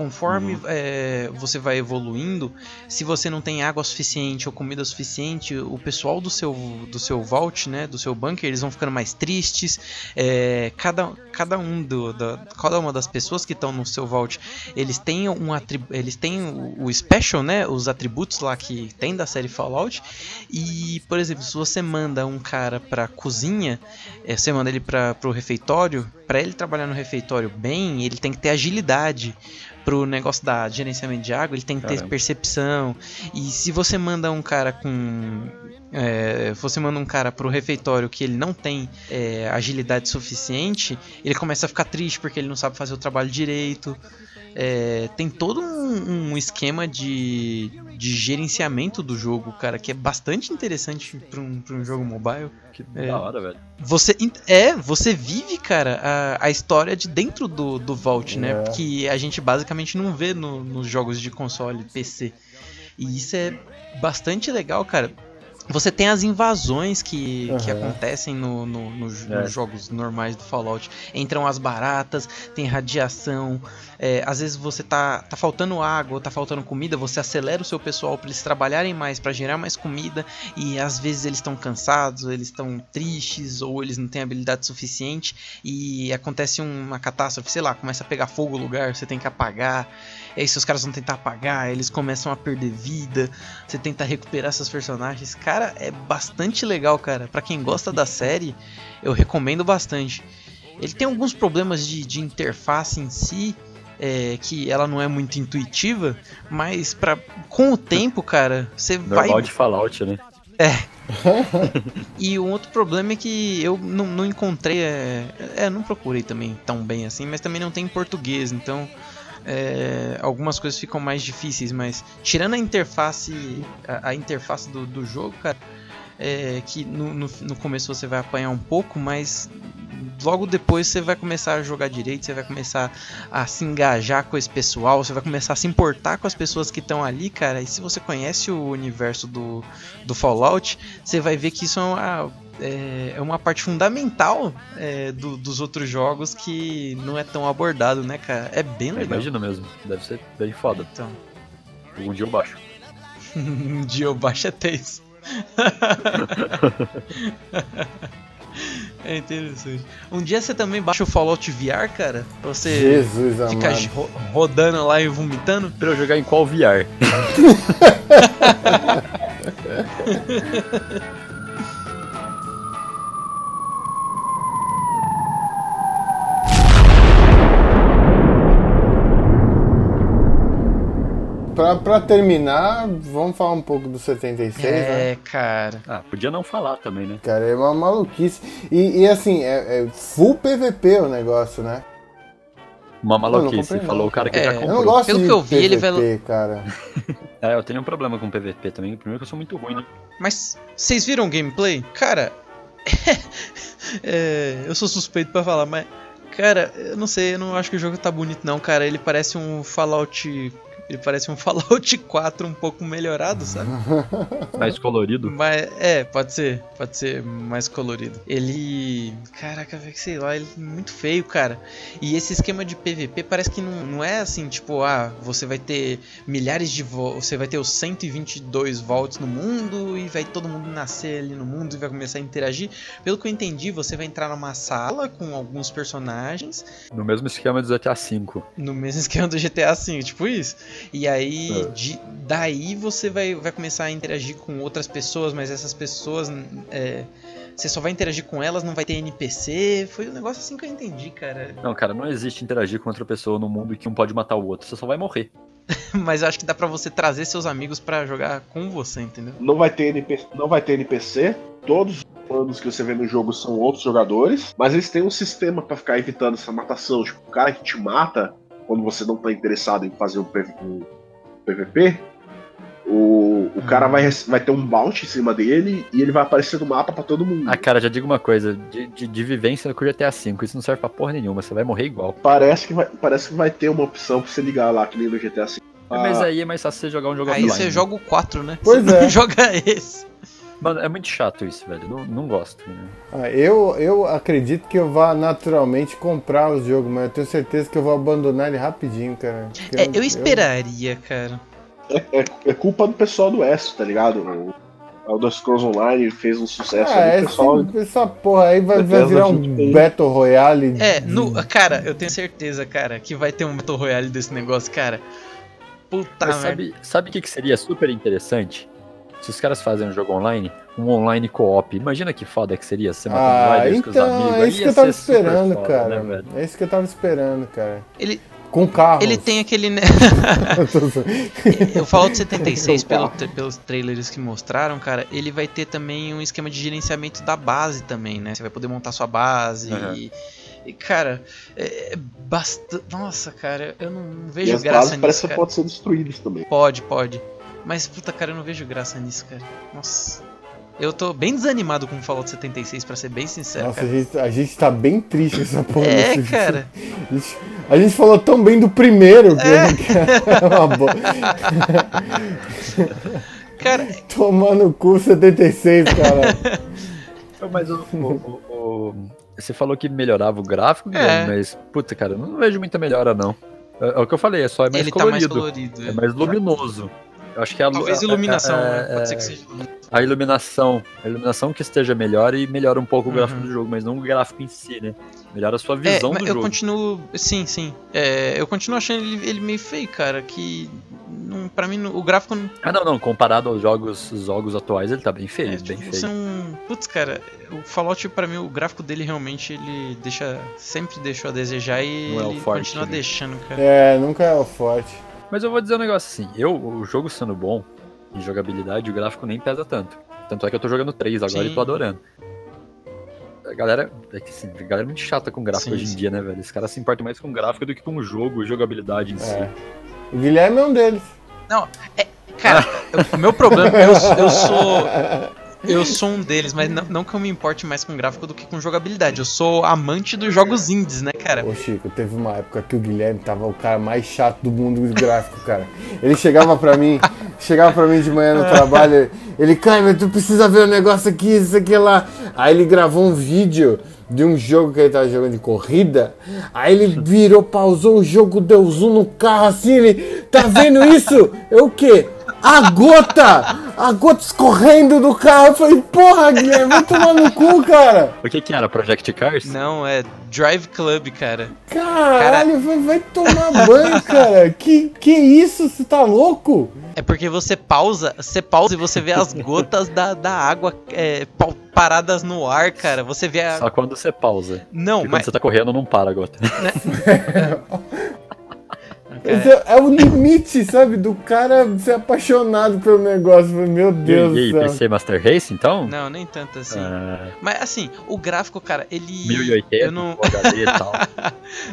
conforme eh, você vai evoluindo, se você não tem água suficiente ou comida suficiente, o pessoal do seu, do seu vault, né, do seu bunker, eles vão ficando mais tristes. É, cada, cada um do, da, cada uma das pessoas que estão no seu vault, eles têm um eles têm o, o special, né, os atributos lá que tem da série Fallout. E, por exemplo, se você manda um cara pra cozinha, é, você manda ele para pro refeitório, para ele trabalhar no refeitório bem, ele tem que ter agilidade pro negócio da gerenciamento de água, ele tem que ter Caramba. percepção. E se você manda um cara com. É, você manda um cara pro refeitório que ele não tem é, agilidade suficiente, ele começa a ficar triste porque ele não sabe fazer o trabalho direito. É, tem todo um, um esquema de, de gerenciamento do jogo, cara, que é bastante interessante para um, pra um jogo mobile. Que É. da hora, velho. Você é, você vive, cara, a, a história de dentro do, do Vault, né? É. Que a gente basicamente não vê no- nos jogos de console PC. E isso é bastante legal, cara. Você tem as invasões que, que Aham. acontecem no, no- no- nos É. jogos normais do Fallout. Entram as baratas, tem radiação. é, às vezes você tá, tá faltando água, tá faltando comida, você acelera o seu pessoal para eles trabalharem mais, para gerar mais comida. E às vezes eles estão cansados, eles estão tristes, ou eles não têm habilidade suficiente. E acontece uma catástrofe, sei lá, começa a pegar fogo o lugar, você tem que apagar. E aí, se os caras vão tentar apagar, eles começam a perder vida. Você tenta recuperar seus personagens. Cara, é bastante legal, cara. Pra quem gosta da série, eu recomendo bastante. Ele tem alguns problemas de, de interface em si. é, que ela não é muito intuitiva, mas pra, com o tempo, cara, você vai Normal de Fallout, né? e um outro problema é que eu não, não encontrei. É, é, não procurei também tão bem assim, mas também não tem em português, então. É, algumas coisas ficam mais difíceis, mas tirando a interface. A, a interface do, do jogo, cara. É, que no, no, no começo você vai apanhar um pouco, mas logo depois você vai começar a jogar direito, você vai começar a se engajar com esse pessoal, você vai começar a se importar com as pessoas que estão ali, cara. E se você conhece o universo do, do Fallout, você vai ver que isso é uma, é, é uma parte fundamental é, do- dos outros jogos que não é tão abordado, né, cara? É bem Eu legal. imagino mesmo. Deve ser bem foda. Então, Um dia eu baixo. um dia eu baixo até isso. é interessante. Um dia você também baixa o Fallout VR, cara, pra você Jesus ficar amado. ro- rodando lá e vomitando. Pra eu jogar em qual VR? Pra, pra terminar, vamos falar um pouco do 76, né? É, cara. Ah, podia não falar também, né? Cara, é uma maluquice. E, e assim, é, é full PVP o negócio, né? Uma maluquice. não. Falou o cara que É, já eu Eu comprou. não gosto Pelo de que eu vi, ele PVP, vai- cara. É, eu tenho um problema com PVP também. Primeiro que eu sou muito ruim, né? Mas vocês viram o gameplay? Cara, é, eu sou suspeito pra falar, mas Cara, eu não sei, eu não acho que o jogo tá bonito não, cara. Ele parece um Fallout. Ele parece um Fallout 4 um pouco melhorado, sabe? Mais colorido. Mas, é, pode ser. Pode ser mais colorido. Ele. Caraca, velho, sei lá, ele é muito feio, cara. E esse esquema de PVP parece que não, não é assim, tipo, ah, você vai ter milhares de volts. Você vai ter os 122 volts no mundo e vai todo mundo nascer ali no mundo e vai começar a interagir. Pelo que eu entendi, você vai entrar numa sala com alguns personagens No mesmo esquema do GTA V. no mesmo esquema do GTA V, tipo isso. E aí, É. de- daí você vai, vai começar a interagir com outras pessoas, mas essas pessoas. é, você só vai interagir com elas, não vai ter NPC. Foi um negócio assim que eu entendi, cara. Não, cara, não existe interagir com outra pessoa no mundo que um pode matar o outro. Você só vai morrer. Mas eu acho que dá pra você trazer seus amigos pra jogar com você, entendeu? Não vai ter NPC, não vai ter NPC. Todos os planos que você vê no jogo são outros jogadores, mas eles têm um sistema pra ficar evitando essa matação. Tipo, o cara que te mata quando você não tá interessado em fazer um, PV um PVP, o, o cara vai, vai ter um bounty em cima dele e ele vai aparecer no mapa pra todo mundo. Ah, cara, já digo uma coisa. De, de, de vivência com o GTA V, isso não serve pra porra nenhuma. Você vai morrer igual. Parece que vai, parece que vai ter uma opção pra você ligar lá, que nem no GTA V. Mas aí é mais fácil você jogar um jogo Aí você joga o 4, né? Pois você é. não joga esse. Mano, é muito chato isso, velho. Não, não gosto. Né? Ah, eu, eu acredito que eu vá naturalmente comprar o jogo, mas eu tenho certeza que eu vou abandonar ele rapidinho, cara. É, eu esperaria, cara. é, é culpa do pessoal do West, tá ligado? O Elder Scrolls Online fez um sucesso Ah, ali, pessoal. essa porra aí vai, vai virar um. Battle Royale. É, de- no, cara, eu tenho certeza, cara, que vai ter um Battle Royale desse negócio, cara. Puta Mas merda. sabe, sabe o que, que seria super interessante? Se os caras fazem um jogo online, um online co-op. Imagina que foda que seria você matando Ah, riders com os então, amigos. é isso que eu tava esperando, foda, cara. né, é isso que eu tava esperando, cara. Ele, Com carro. ele tem aquele. né, o Fallout 76, pelo, pelos trailers que mostraram, cara, ele vai ter também um esquema de gerenciamento da base também, né? Você vai poder montar sua base Aham. e. e, cara, é bastante. Nossa, cara, eu não E vejo as graça bases nisso. parece que Cara. podem ser destruídas também. Pode, pode. Mas, puta, cara, eu não vejo graça nisso, cara. Nossa. Eu tô bem desanimado com o Fallout 76, pra ser bem sincero, Nossa, a cara. gente, a gente tá bem triste com essa porra. É, desse- cara. A gente, a gente falou tão bem do primeiro que é uma bo... Cara, Tomar no cu 76, cara. Mas o, o- o- o- Você falou que melhorava o gráfico, É. Mas, puta, cara, eu não vejo muita melhora, não. É, é o que eu falei, é só é mais ele tá mais colorido. colorido. É mais luminoso. Eu acho que é a Talvez iluminação, a- né? é- Pode ser que seja iluminação. a iluminação. A iluminação que esteja melhor e melhora um pouco o gráfico Uhum. do jogo, mas não o gráfico em si, né? Melhora a sua É, visão mas do eu jogo. continuo. Sim, sim. É, eu continuo achando ele, ele meio feio, cara. Que. Não, pra mim, o gráfico não. Ah, não, não. Comparado aos jogos, os jogos atuais, ele tá bem feio, É, bem tipo, feio. você não. Putz, cara, o Fallout, pra mim, o gráfico dele realmente ele deixa. Sempre deixou a desejar e Não é o ele forte continua dele. deixando, cara. É, nunca é o forte. Mas eu vou dizer um negócio assim, eu, o jogo sendo bom, em jogabilidade, o gráfico nem pesa tanto. Tanto é que eu tô jogando 3 agora Sim. e tô adorando. A galera, é que assim, a galera é muito chata com gráfico Sim, hoje em sim. dia, né, velho? Os caras se importam mais com gráfico do que com o jogo e jogabilidade em si. É. O Guilherme é um deles. Cara, eu- o meu problema. Eu, eu sou. Eu sou um deles, mas não, não que eu me importe mais com gráfico do que com jogabilidade. Eu sou amante dos jogos indies, né, cara? Ô Chico, teve uma época que o Guilherme tava o cara mais chato do mundo do gráfico, cara. Ele chegava pra mim, chegava pra mim de manhã no trabalho, ele, Caio, tu precisa ver o negócio aqui, isso aqui lá. Aí ele gravou um vídeo de um jogo que ele tava jogando de corrida. Aí ele virou, pausou o jogo, deu zoom no carro assim, ele, tá vendo isso? É o quê? A gota! A gota escorrendo do carro. Eu falei, porra, Guilherme, vai tomar no cu, cara. O que que era? Project Cars? Não, é Drive Club, cara. Caralho, vai, vai tomar banho, cara. Que, que isso? Você tá louco? É porque você pausa, você pausa e você vê as gotas da, da água é, pa- paradas no ar, cara. Você vê a. Só quando você pausa. Não, Porque quando mas. você tá correndo, não para a gota. cara. Esse é, é o limite, sabe? Do cara ser apaixonado pelo negócio. Meu E, Deus e aí, do céu. PC Master Race, então? Não, nem tanto assim. Ah, Mas assim, o gráfico, cara, ele. 1080, Eu não. HD e tal.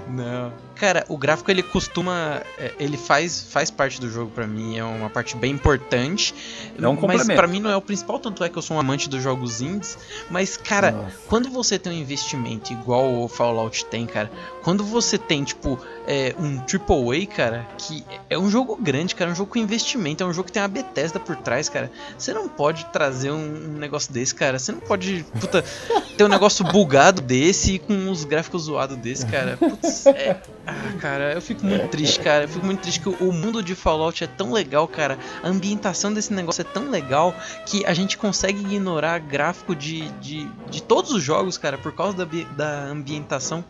Não. Cara, o gráfico ele costuma. é, Ele faz, faz parte do jogo pra mim, é uma parte bem importante. É um mas pra mim não é o principal, tanto é que eu sou um amante dos jogos indies. Mas, cara, Nossa. quando você tem um investimento igual o Fallout tem, cara, quando você tem, tipo, é, um AAA, cara, que é um jogo grande, cara, é um jogo com investimento, é um jogo que tem uma Bethesda por trás, cara, você não pode trazer um, um negócio desse, cara, você não pode, puta, ter um negócio bugado desse e com os gráficos zoados desse, cara. Putz, é. Ah, cara, eu fico muito triste, cara. Eu fico muito triste que o- mundo de Fallout é tão legal, cara. A ambientação desse negócio é tão legal que a gente consegue ignorar gráfico de, de, de todos os jogos, cara, por causa da, da ambientação.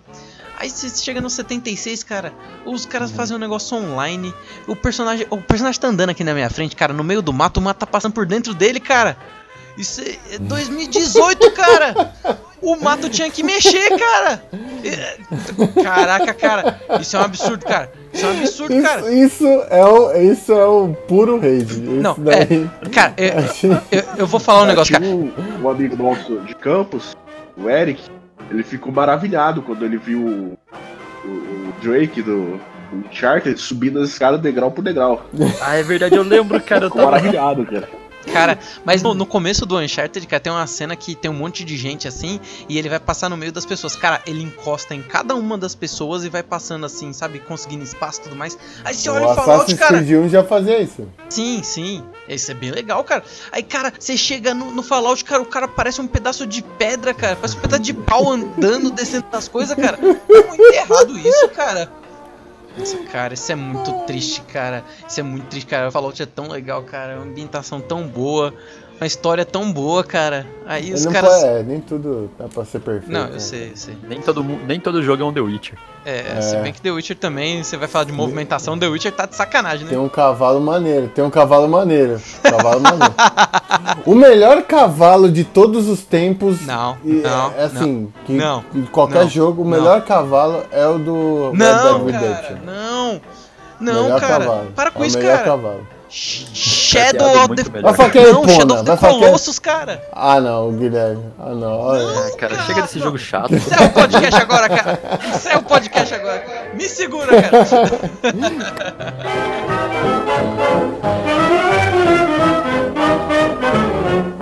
Aí você chega no 76, cara, os caras fazem um negócio online. O personagem, o personagem tá andando aqui na minha frente, cara, no meio do mato, o mato tá passando por dentro dele, cara. Isso é é 2018, cara! O mato tinha que mexer, cara! É, Caraca, cara! Isso é um absurdo, cara! Isso é um absurdo, cara! Isso, isso é o, isso é o puro rage. Isso Não, daí. Cara, eu, Achei- eu, eu vou falar um negócio, cara. Um, um amigo nosso de campus, o Eric, ele ficou maravilhado quando ele viu o, o- o Drake do, Uncharted subindo as escadas degrau por degrau. Ah, é verdade, eu lembro, cara. Eu Ficou tava... maravilhado, cara. Cara, mas no, no começo do Uncharted, cara, tem uma cena que tem um monte de gente assim e ele vai passar no meio das pessoas. Cara, ele encosta em cada uma das pessoas e vai passando assim, sabe? Conseguindo espaço e tudo mais. Aí você olha O Fallout, Assassin's cara. Creed 1 já fazia isso. Sim, sim. Isso é bem legal, cara. Aí, cara, você chega no, no Fallout, cara, o cara parece um pedaço de pedra, cara. Parece um pedaço de pau andando, descendo das coisas, cara. É muito errado isso, cara. Nossa, cara, isso é muito triste, cara. Isso é muito triste, cara. O Fallout é tão legal, cara. Uma ambientação tão boa. Uma história tão boa, cara. Aí os não caras. pode- é, nem tudo dá pra ser perfeito. Não, né? eu sei, eu sei. Nem todo, nem todo jogo é um The Witcher. É, se bem que The Witcher também, você vai falar de movimentação, The Witcher tá de sacanagem, né? Tem um cavalo maneiro, tem um cavalo maneiro. Cavalo maneiro. O melhor cavalo de todos os tempos. Não, e é- não, é, assim, que não, em qualquer não, jogo, o não. melhor cavalo é o do Red Não, Dead cara, Redemption. não. Não, melhor cara. cavalo. Para com é isso, o melhor cara. cavalo. É é Shadow of the... Vai Não, Shadow of the Colossus, cara. Ah, não, Guilherme. Ah, não. É, cara, chega desse não. jogo chato. Encerra é o podcast agora, cara. Encerra é o podcast agora. Me segura, cara.